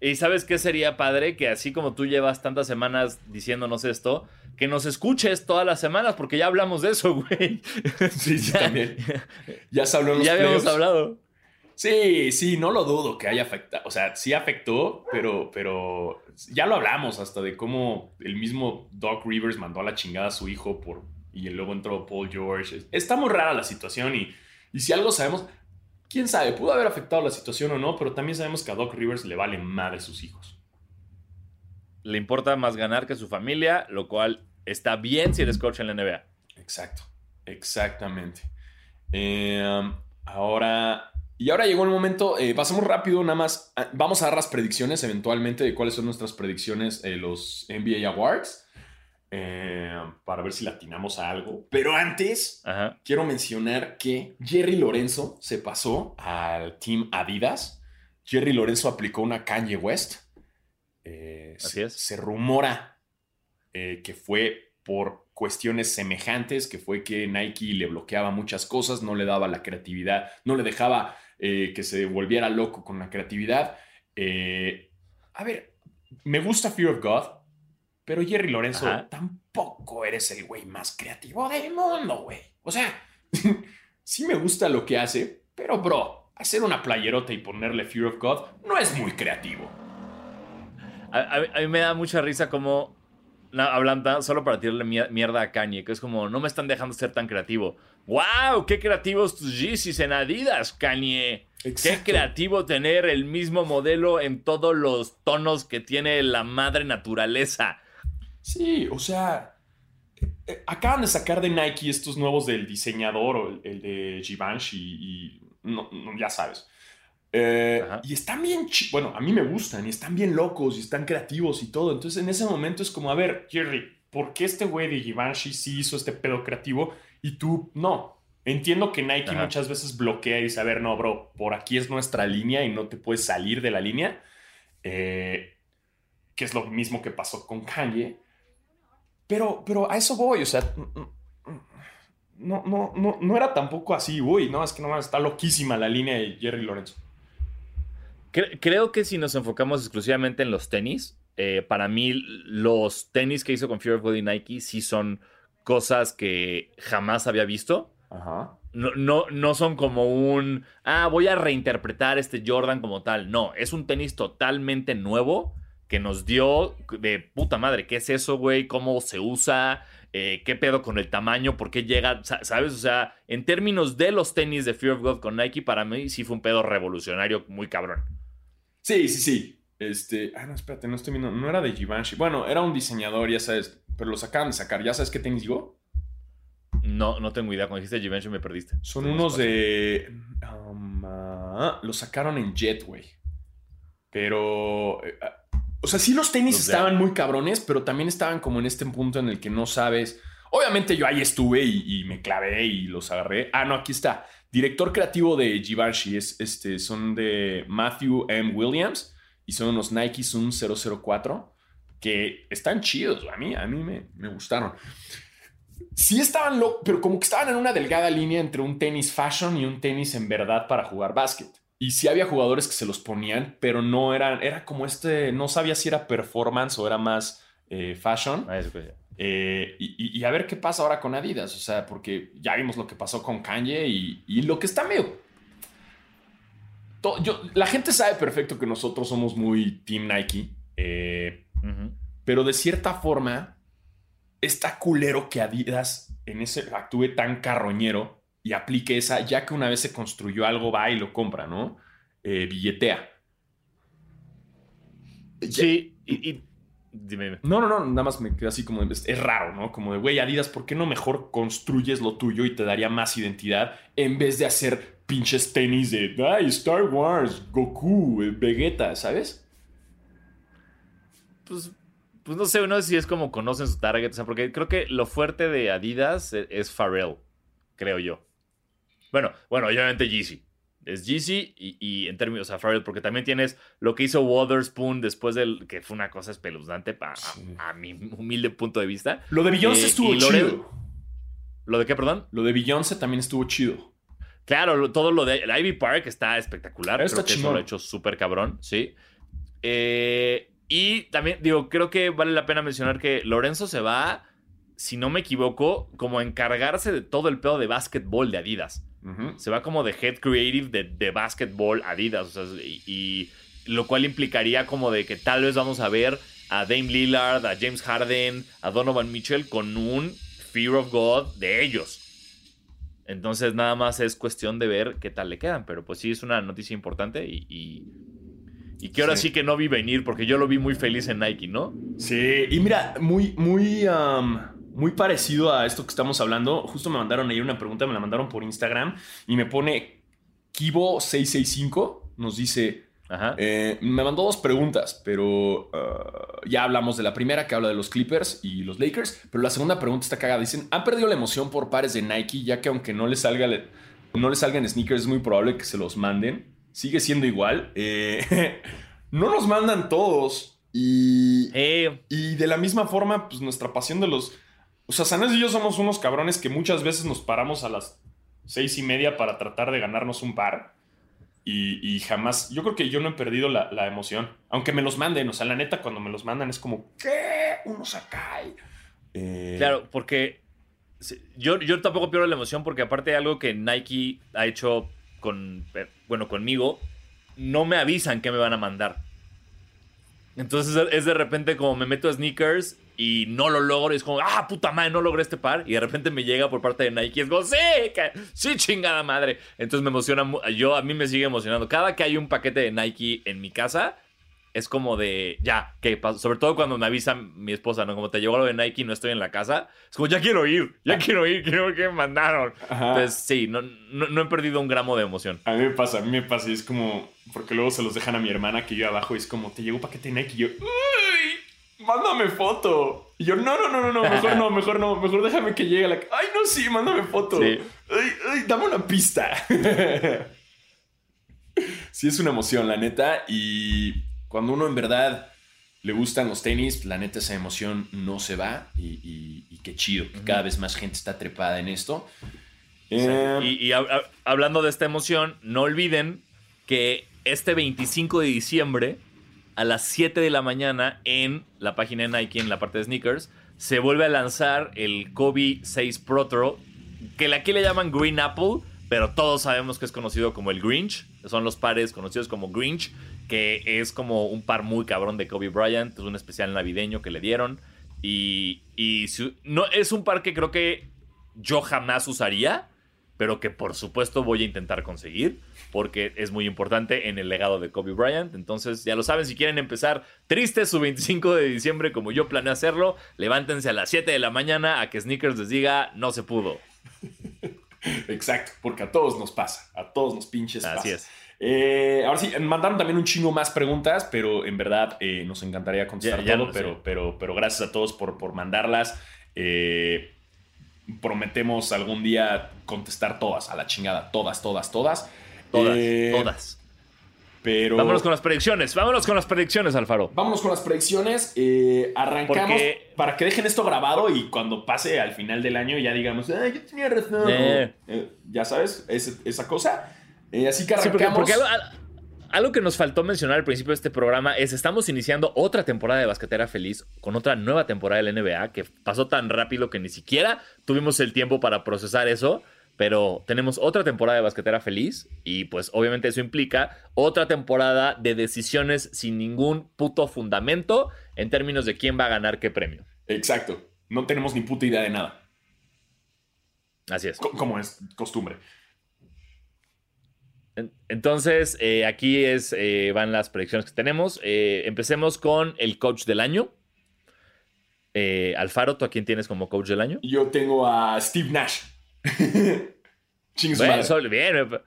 S3: Y sabes qué sería padre que así como tú llevas tantas semanas diciéndonos esto, que nos escuches todas las semanas, porque ya hablamos de eso, güey.
S4: Sí, sí,
S3: Ya-
S4: también. Ya se habló en los
S3: Ya habíamos hablado.
S4: Sí, sí, no lo dudo que haya afectado. O sea, sí afectó, pero, pero ya lo hablamos hasta de cómo el mismo Doc Rivers mandó a la chingada a su hijo por, y luego entró Paul George. Está muy rara la situación y, y si algo sabemos, quién sabe, pudo haber afectado la situación o no, pero también sabemos que a Doc Rivers le vale madre sus hijos.
S3: Le importa más ganar que su familia, lo cual está bien si eres coach en la NBA.
S4: Exacto, exactamente. Eh, um, ahora, y ahora llegó el momento, eh, pasamos rápido, nada más, ah, vamos a dar las predicciones eventualmente de cuáles son nuestras predicciones en los NBA Awards, eh, para ver si latinamos a algo. Pero antes,
S3: Ajá.
S4: quiero mencionar que Jerry Lorenzo se pasó al Team Adidas. Jerry Lorenzo aplicó una Kanye West. Eh,
S3: Así
S4: se,
S3: es.
S4: se rumora eh, que fue por cuestiones semejantes, que fue que Nike le bloqueaba muchas cosas, no le daba la creatividad, no le dejaba eh, que se volviera loco con la creatividad. A ver, me gusta Fear of God, pero Jerry Lorenzo,
S3: Ajá.
S4: tampoco eres el güey más creativo del mundo, güey. O sea, sí me gusta lo que hace, pero bro, hacer una playerota y ponerle Fear of God no es muy creativo.
S3: A, a- a mí me da mucha risa como hablan solo para tirarle mier- mierda a Kanye, que es como, no me están dejando ser tan creativo. ¡Wow! ¡Qué creativos tus Yeezys en Adidas, Kanye! ¡Qué creativo tener el mismo modelo en todos los tonos que tiene la madre naturaleza!
S4: Sí, o sea, eh, eh, acaban de sacar de Nike estos nuevos del diseñador o el, el de Givenchy y no, no, ya sabes. Eh, y están bien, bueno, a mí me gustan y están bien locos y están creativos y todo. Entonces en ese momento es como, a ver, Jerry, ¿por qué este güey de Givenchy sí hizo este pedo creativo y tú no? Entiendo que Nike
S3: Ajá.
S4: muchas veces bloquea y dice, a ver, no, bro, por aquí es nuestra línea y no te puedes salir de la línea. Eh, que es lo mismo que pasó con Kanye. Pero, pero a eso voy, o sea, no, no, no, no era tampoco así, uy, no, es que no, está loquísima la línea de Jerry Lorenzo.
S3: Cre- creo que si nos enfocamos exclusivamente en los tenis, eh, para mí los tenis que hizo con Fear of God y Nike sí son cosas que jamás había visto.
S4: Ajá.
S3: No, no, no son como un, ah, voy a reinterpretar este Jordan como tal. No, es un tenis totalmente nuevo que nos dio de puta madre. ¿Qué es eso, güey? ¿Cómo se usa? Eh, ¿Qué pedo con el tamaño? ¿Por qué llega? Sa- ¿Sabes? O sea, en términos de los tenis de Fear of God con Nike, para mí sí fue un pedo revolucionario muy cabrón.
S4: Sí, sí, sí. Este, ah, no, espérate, no estoy viendo, no era de Givenchy. Bueno, era un diseñador, ya sabes, pero los acaban de sacar. ¿Ya sabes qué tenis digo?
S3: No, no tengo idea. Cuando dijiste Givenchy me perdiste.
S4: Son unos de... um, ah, los sacaron en Jet, güey. Pero... eh, ah, o sea, sí los tenis
S3: Los de-
S4: estaban muy cabrones, pero también estaban como en este punto en el que no sabes... Obviamente yo ahí estuve y, y me clavé y los agarré. Ah, no, aquí está. Director creativo de Givenchy. Es, este, son de Matthew M. Williams y son unos Nike Zoom 004 que están chidos. A mí, a mí me, gustaron. Sí estaban locos, pero como que estaban en una delgada línea entre un tenis fashion y un tenis en verdad para jugar básquet. Y sí había jugadores que se los ponían, pero no eran, era como este, no sabía si era performance o era más eh, fashion.
S3: Ah, eso que-
S4: Eh, y, a ver qué pasa ahora con Adidas, o sea, porque ya vimos lo que pasó con Kanye y, y lo que está medio... To- yo- la gente sabe perfecto que nosotros somos muy Team Nike, eh, pero de cierta forma está culero que Adidas en ese actúe tan carroñero y aplique esa, ya que una vez se construyó algo, va y lo compra, ¿no? Eh, billetea.
S3: Sí, y, y- dime, dime.
S4: No, no, no, nada más me quedé así como, de- es raro, ¿no? Como de, güey, Adidas, ¿por qué no mejor construyes lo tuyo y te daría más identidad en vez de hacer pinches tenis de, ay, Star Wars, Goku, Vegeta, ¿sabes?
S3: Pues, pues no sé, no sé si es como conocen su target, o sea, porque creo que lo fuerte de Adidas e- es Pharrell, creo yo. Bueno, bueno, obviamente Yeezy. Es Yeezy y, y en términos, o sea, Pharrell, porque también tienes lo que hizo Waterspoon después del, que fue una cosa espeluznante a-
S4: Sí.
S3: a, mi humilde punto de vista.
S4: Lo de Beyoncé
S3: Eh,
S4: estuvo chido.
S3: ¿Lo de qué, perdón?
S4: Lo de Beyoncé también estuvo chido.
S3: Claro, todo lo de el Ivy Park está espectacular.
S4: Está
S3: creo que eso lo ha hecho súper cabrón, sí. Eh, y también, digo, creo que vale la pena mencionar que Lorenzo se va, si no me equivoco, como a encargarse de todo el pedo de básquetbol de Adidas. Se va como de head creative de, de básquetbol Adidas. o sea, y, y lo cual implicaría como de que tal vez vamos a ver a Dame Lillard, a James Harden, a Donovan Mitchell con un Fear of God de ellos. Entonces nada más es cuestión de ver qué tal le quedan. Pero pues sí es una noticia importante y, y, y que ahora sí.
S4: Sí.
S3: que no vi venir porque yo lo vi muy feliz en Nike, ¿no?
S4: Sí, y mira, muy, muy, muy parecido a esto que estamos hablando. Justo me mandaron ahí una pregunta, me la mandaron por Instagram y me pone Kibo665, nos dice,
S3: Ajá.
S4: eh, me mandó dos preguntas, pero ah, ya hablamos de la primera que habla de los Clippers y los Lakers, pero la segunda pregunta está cagada. Dicen, ¿han perdido la emoción por pares de Nike ya que aunque no les salga, no les salgan sneakers es muy probable que se los manden? Sigue siendo igual. Eh, no nos mandan todos y...
S3: Eh,
S4: Y de la misma forma, pues nuestra pasión de los. O sea, Sanés y yo somos unos cabrones que muchas veces nos paramos a las seis y media para tratar de ganarnos un par. Y, jamás. Yo creo que yo no he perdido la, emoción. Aunque me los manden. O sea, la neta, cuando me los mandan es como, ¿qué? Unos acá. Eh,
S3: Claro, porque yo, yo tampoco pierdo la emoción porque aparte de algo que Nike ha hecho con, eh, bueno, conmigo, no me avisan que me van a mandar. Entonces es de repente como me meto a sneakers y no lo logro y es como, ah, puta madre, no logré este par. Y de repente me llega por parte de Nike y es como, sí, sí, chingada madre. Entonces me emociona, yo a mí me sigue emocionando. Cada que hay un paquete de Nike en mi casa, es como de, ya, ¿qué pasó? Sobre todo cuando me avisa mi esposa, ¿no? Como te llegó algo de Nike y no estoy en la casa. Es como, ya quiero ir, ya quiero ir, quiero ver qué me mandaron.
S4: Ajá.
S3: Entonces, sí, no, no, no he perdido un gramo de emoción.
S4: A mí me pasa, a mí me pasa. Y es como. Porque luego se los dejan a mi hermana que yo abajo y es como, te llegó un paquete de Nike. Y yo, ¡Uy! Mándame foto. Y yo, no, no, no, no, no, mejor no, mejor no, mejor déjame que llegue a la. Ay, no, sí, mándame foto.
S3: Sí.
S4: Ay, ay, dame una pista. sí, es una emoción, la neta. Y cuando uno en verdad le gustan los tenis, la neta, esa emoción no se va. Y, y- y qué chido, que cada vez más gente está trepada en esto. Eh,
S3: Y, y hab- hab- hablando de esta emoción, no olviden que este 25 de diciembre, a las 7 de la mañana, en la página de Nike, en la parte de sneakers, se vuelve a lanzar el Kobe 6 Protro, que aquí le llaman Green Apple, pero todos sabemos que es conocido como el Grinch. Son los pares conocidos como Grinch, que es como un par muy cabrón de Kobe Bryant. Es un especial navideño que le dieron. Y, no, es un par que creo que yo jamás usaría, pero que por supuesto voy a intentar conseguir, porque es muy importante en el legado de Kobe Bryant. Entonces, ya lo saben, si quieren empezar triste su 25 de diciembre, como yo planeo hacerlo, levántense a las 7 de la mañana a que Sneakers les diga, no se pudo.
S4: Exacto, porque a todos nos pasa, a todos nos pinches
S3: Así
S4: pasa.
S3: es.
S4: Eh, ahora sí, mandaron también un chingo más preguntas, pero en verdad eh, nos encantaría contestar
S3: Ya- ya
S4: todo,
S3: sé.
S4: pero, pero, pero gracias a todos por, por mandarlas. Eh, prometemos algún día contestar todas, a la chingada, todas, todas, todas.
S3: Todas,
S4: Eh,
S3: todas.
S4: Pero
S3: Vámonos con las predicciones, vámonos con las predicciones, Alfaro.
S4: Vámonos con las predicciones. Eh, arrancamos
S3: Porque-
S4: para que dejen esto grabado y cuando pase al final del año ya digamos, "Ay, yo tenía razón.
S3: Eh.
S4: Eh, ya sabes, esa cosa. Eh, así que
S3: Sí, porque,
S4: arrancamos.
S3: porque algo, al- algo que nos faltó mencionar al principio de este programa es estamos iniciando otra temporada de Basquetera Feliz con otra nueva temporada del NBA que pasó tan rápido que ni siquiera tuvimos el tiempo para procesar eso. Pero tenemos otra temporada de Basquetera Feliz y pues obviamente eso implica otra temporada de decisiones sin ningún puto fundamento en términos de quién va a ganar qué premio.
S4: Exacto. No tenemos ni puta idea de nada.
S3: Así es.
S4: co- como es costumbre.
S3: En- Entonces, eh, aquí es, eh, van las predicciones que tenemos. Eh, empecemos con el coach del año. Alfaro, ¿tú a quién tienes como coach del año?
S4: Yo tengo a Steve Nash.
S3: Bueno, sol- bien, me,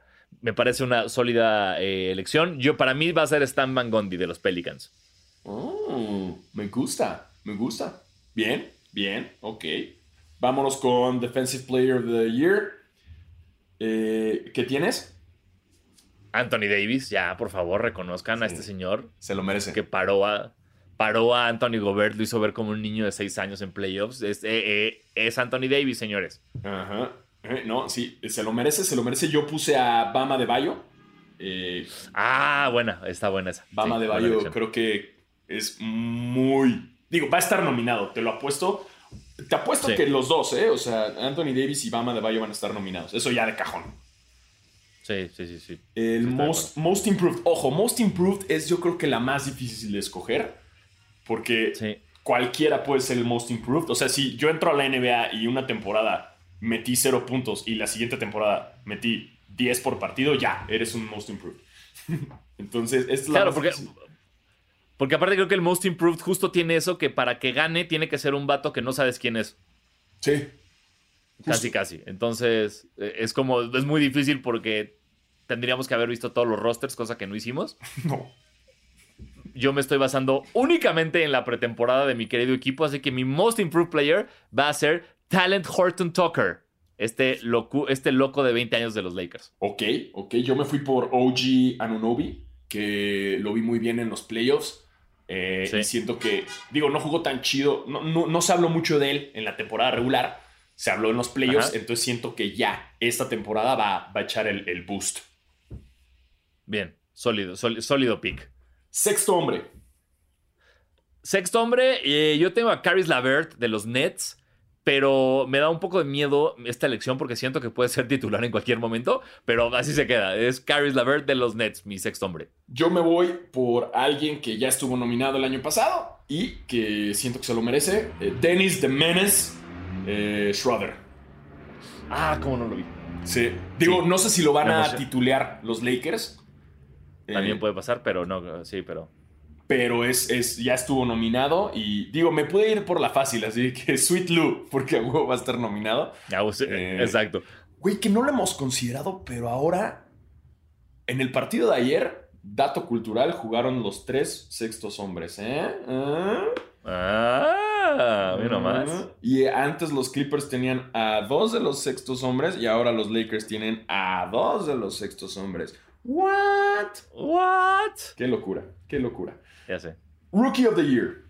S3: me parece una sólida eh, elección. Yo, para mí, va a ser Stan Van Gundy de los Pelicans.
S4: Oh, me gusta, me gusta. Bien, bien, ok. Vámonos con Defensive Player of the Year. Eh, ¿Qué tienes?
S3: Anthony Davis, ya, por favor, reconozcan a este señor
S4: Se lo merece.
S3: que paró a, paró a Anthony Gobert, lo hizo ver como un niño de 6 años en playoffs. Es, eh, eh, es Anthony Davis, señores.
S4: Ajá. Eh, no, sí, se lo merece, se lo merece. Yo puse a Bama de Bayo. Eh,
S3: Ah, buena, está buena esa.
S4: Bama
S3: Sí,
S4: de Bayo creo que es muy... Digo, va a estar nominado, te lo apuesto. Te apuesto
S3: Sí.
S4: que los dos, ¿eh? O sea, Anthony Davis y Bama de Bayo van a estar nominados. Eso ya de cajón.
S3: Sí, sí, sí, sí.
S4: El most, most Improved. Ojo, Most Improved es yo creo que la más difícil de escoger. Porque
S3: Sí.
S4: cualquiera puede ser el Most Improved. O sea, si yo entro a la NBA y una temporada metí cero puntos y la siguiente temporada metí 10 por partido, ya, eres un Most Improved. Entonces, es la
S3: Claro, porque, porque aparte creo que el Most Improved justo tiene eso que para que gane tiene que ser un vato que no sabes quién es.
S4: Sí.
S3: Casi, casi. Entonces, eh, es como, es muy difícil porque tendríamos que haber visto todos los rosters, cosa que no hicimos.
S4: No.
S3: Yo me estoy basando únicamente en la pretemporada de mi querido equipo, así que mi Most Improved Player va a ser Talent Horton Tucker, este, locu- este loco de 20 años de los Lakers.
S4: Ok, ok. Yo me fui por OG Anunobi, que lo vi muy bien en los playoffs. Eh,
S3: Sí.
S4: Y siento que, digo, no jugó tan chido. No, no, no se habló mucho de él en la temporada regular. Se habló en los playoffs.
S3: Ajá.
S4: Entonces siento que ya esta temporada va, va a echar el, el boost.
S3: Bien, sólido, sólido, sólido pick.
S4: Sexto hombre.
S3: Sexto hombre, eh, yo tengo a Caris Lavert de los Nets, pero me da un poco de miedo esta elección porque siento que puede ser titular en cualquier momento, pero así se queda. Es Caris Lavert de los Nets, mi sexto hombre.
S4: Yo me voy por alguien que ya estuvo nominado el año pasado y que siento que se lo merece. eh, Dennis the Menace eh, Schroeder.
S3: Ah, cómo no lo vi.
S4: Sí. Digo,
S3: Sí.
S4: no sé si lo van a titular los Lakers.
S3: También
S4: Eh,
S3: puede pasar, pero no, sí, pero.
S4: pero es, es, ya estuvo nominado y digo, me puede ir por la fácil, así que Sweet Lou, porque a huevo va a estar nominado. Eh,
S3: Exacto.
S4: Güey, que no lo hemos considerado, pero ahora, en el partido de ayer, dato cultural, jugaron los tres sextos hombres, ¿eh? ¿Ah?
S3: Ah, mira.
S4: Ah. Y antes los Clippers tenían a dos de los sextos hombres y ahora los Lakers tienen a dos de los sextos hombres. ¿What?
S3: What?
S4: Qué locura, qué locura.
S3: Ya sé.
S4: Rookie of the Year.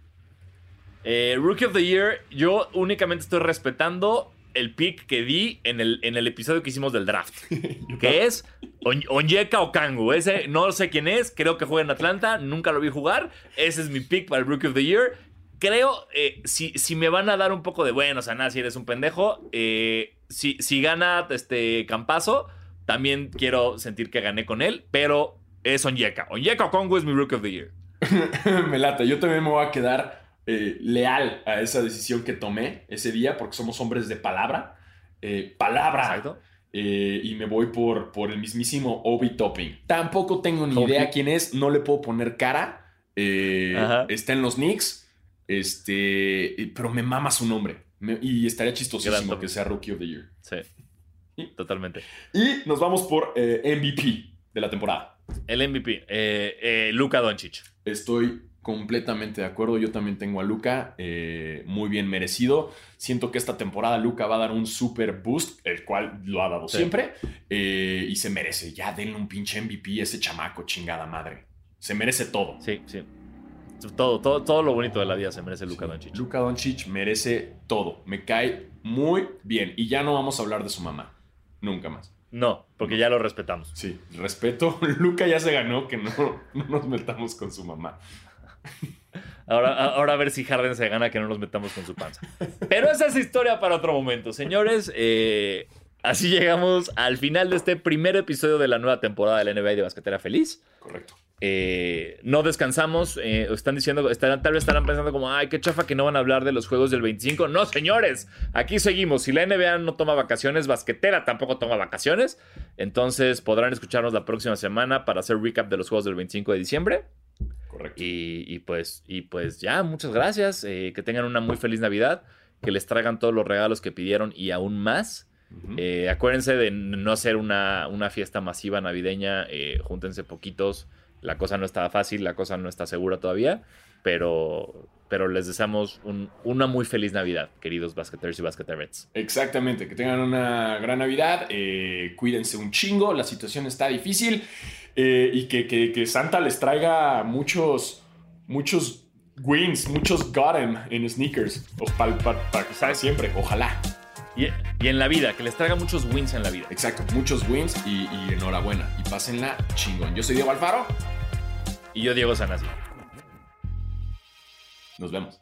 S3: Eh, Rookie of the Year, yo únicamente estoy respetando el pick que di en el, en el episodio que hicimos del draft. que es On- Onyeka Okangu. Ese no sé quién es, creo que juega en Atlanta, nunca lo vi jugar. Ese es mi pick para el Rookie of the Year. Creo, eh, si, si me van a dar un poco de bueno, o sea, nada, si eres un pendejo, eh, si, si gana este Campazo, también quiero sentir que gané con él, pero es Onyeka. Onyeka Okongu es mi Rookie of the Year.
S4: me lata. Yo también me voy a quedar eh, leal a esa decisión que tomé ese día porque somos hombres de palabra. Eh, palabra.
S3: Exacto.
S4: Eh, y me voy por, por el mismísimo Obi Topping. Tampoco tengo ni idea quién es, no le puedo poner cara. Está en los Knicks. Este, pero me mama su nombre. Me- y estaría chistosísimo que sea Rookie of the Year.
S3: Sí. Totalmente.
S4: Y nos vamos por eh, MVP de la temporada.
S3: El MVP, eh, eh, Luka Doncic.
S4: Estoy completamente de acuerdo. Yo también tengo a Luca eh, muy bien merecido. Siento que esta temporada Luca va a dar un super boost, el cual lo ha dado
S3: Sí.
S4: siempre. eh, y se merece. Ya denle un pinche MVP a ese chamaco, chingada madre. Se merece todo.
S3: Sí, sí. Todo, todo, todo lo bonito de la vida se merece Luka Doncic.
S4: Luca Doncic merece todo. Me cae muy bien. Y ya no vamos a hablar de su mamá. Nunca más.
S3: No, porque ya lo respetamos.
S4: Sí, respeto. Luca ya se ganó que no, no nos metamos con su mamá.
S3: Ahora, ahora a ver si Harden se gana que no nos metamos con su panza. Pero esa es historia para otro momento. Señores, eh, así llegamos al final de este primer episodio de la nueva temporada de la NBA de Basquetera Feliz.
S4: Correcto.
S3: Eh, no descansamos. eh, están diciendo, estarán, tal vez estarán pensando como, ay, qué chafa que no van a hablar de los juegos del 25. No, señores, aquí seguimos. Si la NBA no toma vacaciones, basquetera tampoco toma vacaciones. Entonces podrán escucharnos la próxima semana para hacer recap de los juegos del 25 de diciembre.
S4: Correcto.
S3: Y, y pues, y pues ya, muchas gracias. eh, que tengan una muy feliz Navidad. Que les traigan todos los regalos que pidieron y aún más. Eh, acuérdense de no hacer una, una fiesta masiva navideña. eh, júntense poquitos. La cosa no está fácil, la cosa no está segura todavía. Pero, pero les deseamos un- una muy feliz Navidad, queridos basqueteros y basqueterets.
S4: Exactamente, que tengan una gran Navidad, eh, cuídense un chingo, la situación está difícil eh, y que, que- que Santa les traiga muchos, muchos wins, muchos got 'em en sneakers, o pal- pa- pa- para siempre, ojalá.
S3: Y, y en la vida, que les traiga muchos wins en la vida.
S4: Exacto, muchos wins y, y enhorabuena. Y pásenla chingón. Yo soy Diego Alfaro.
S3: Y yo, Diego Sanasi.
S4: Nos vemos.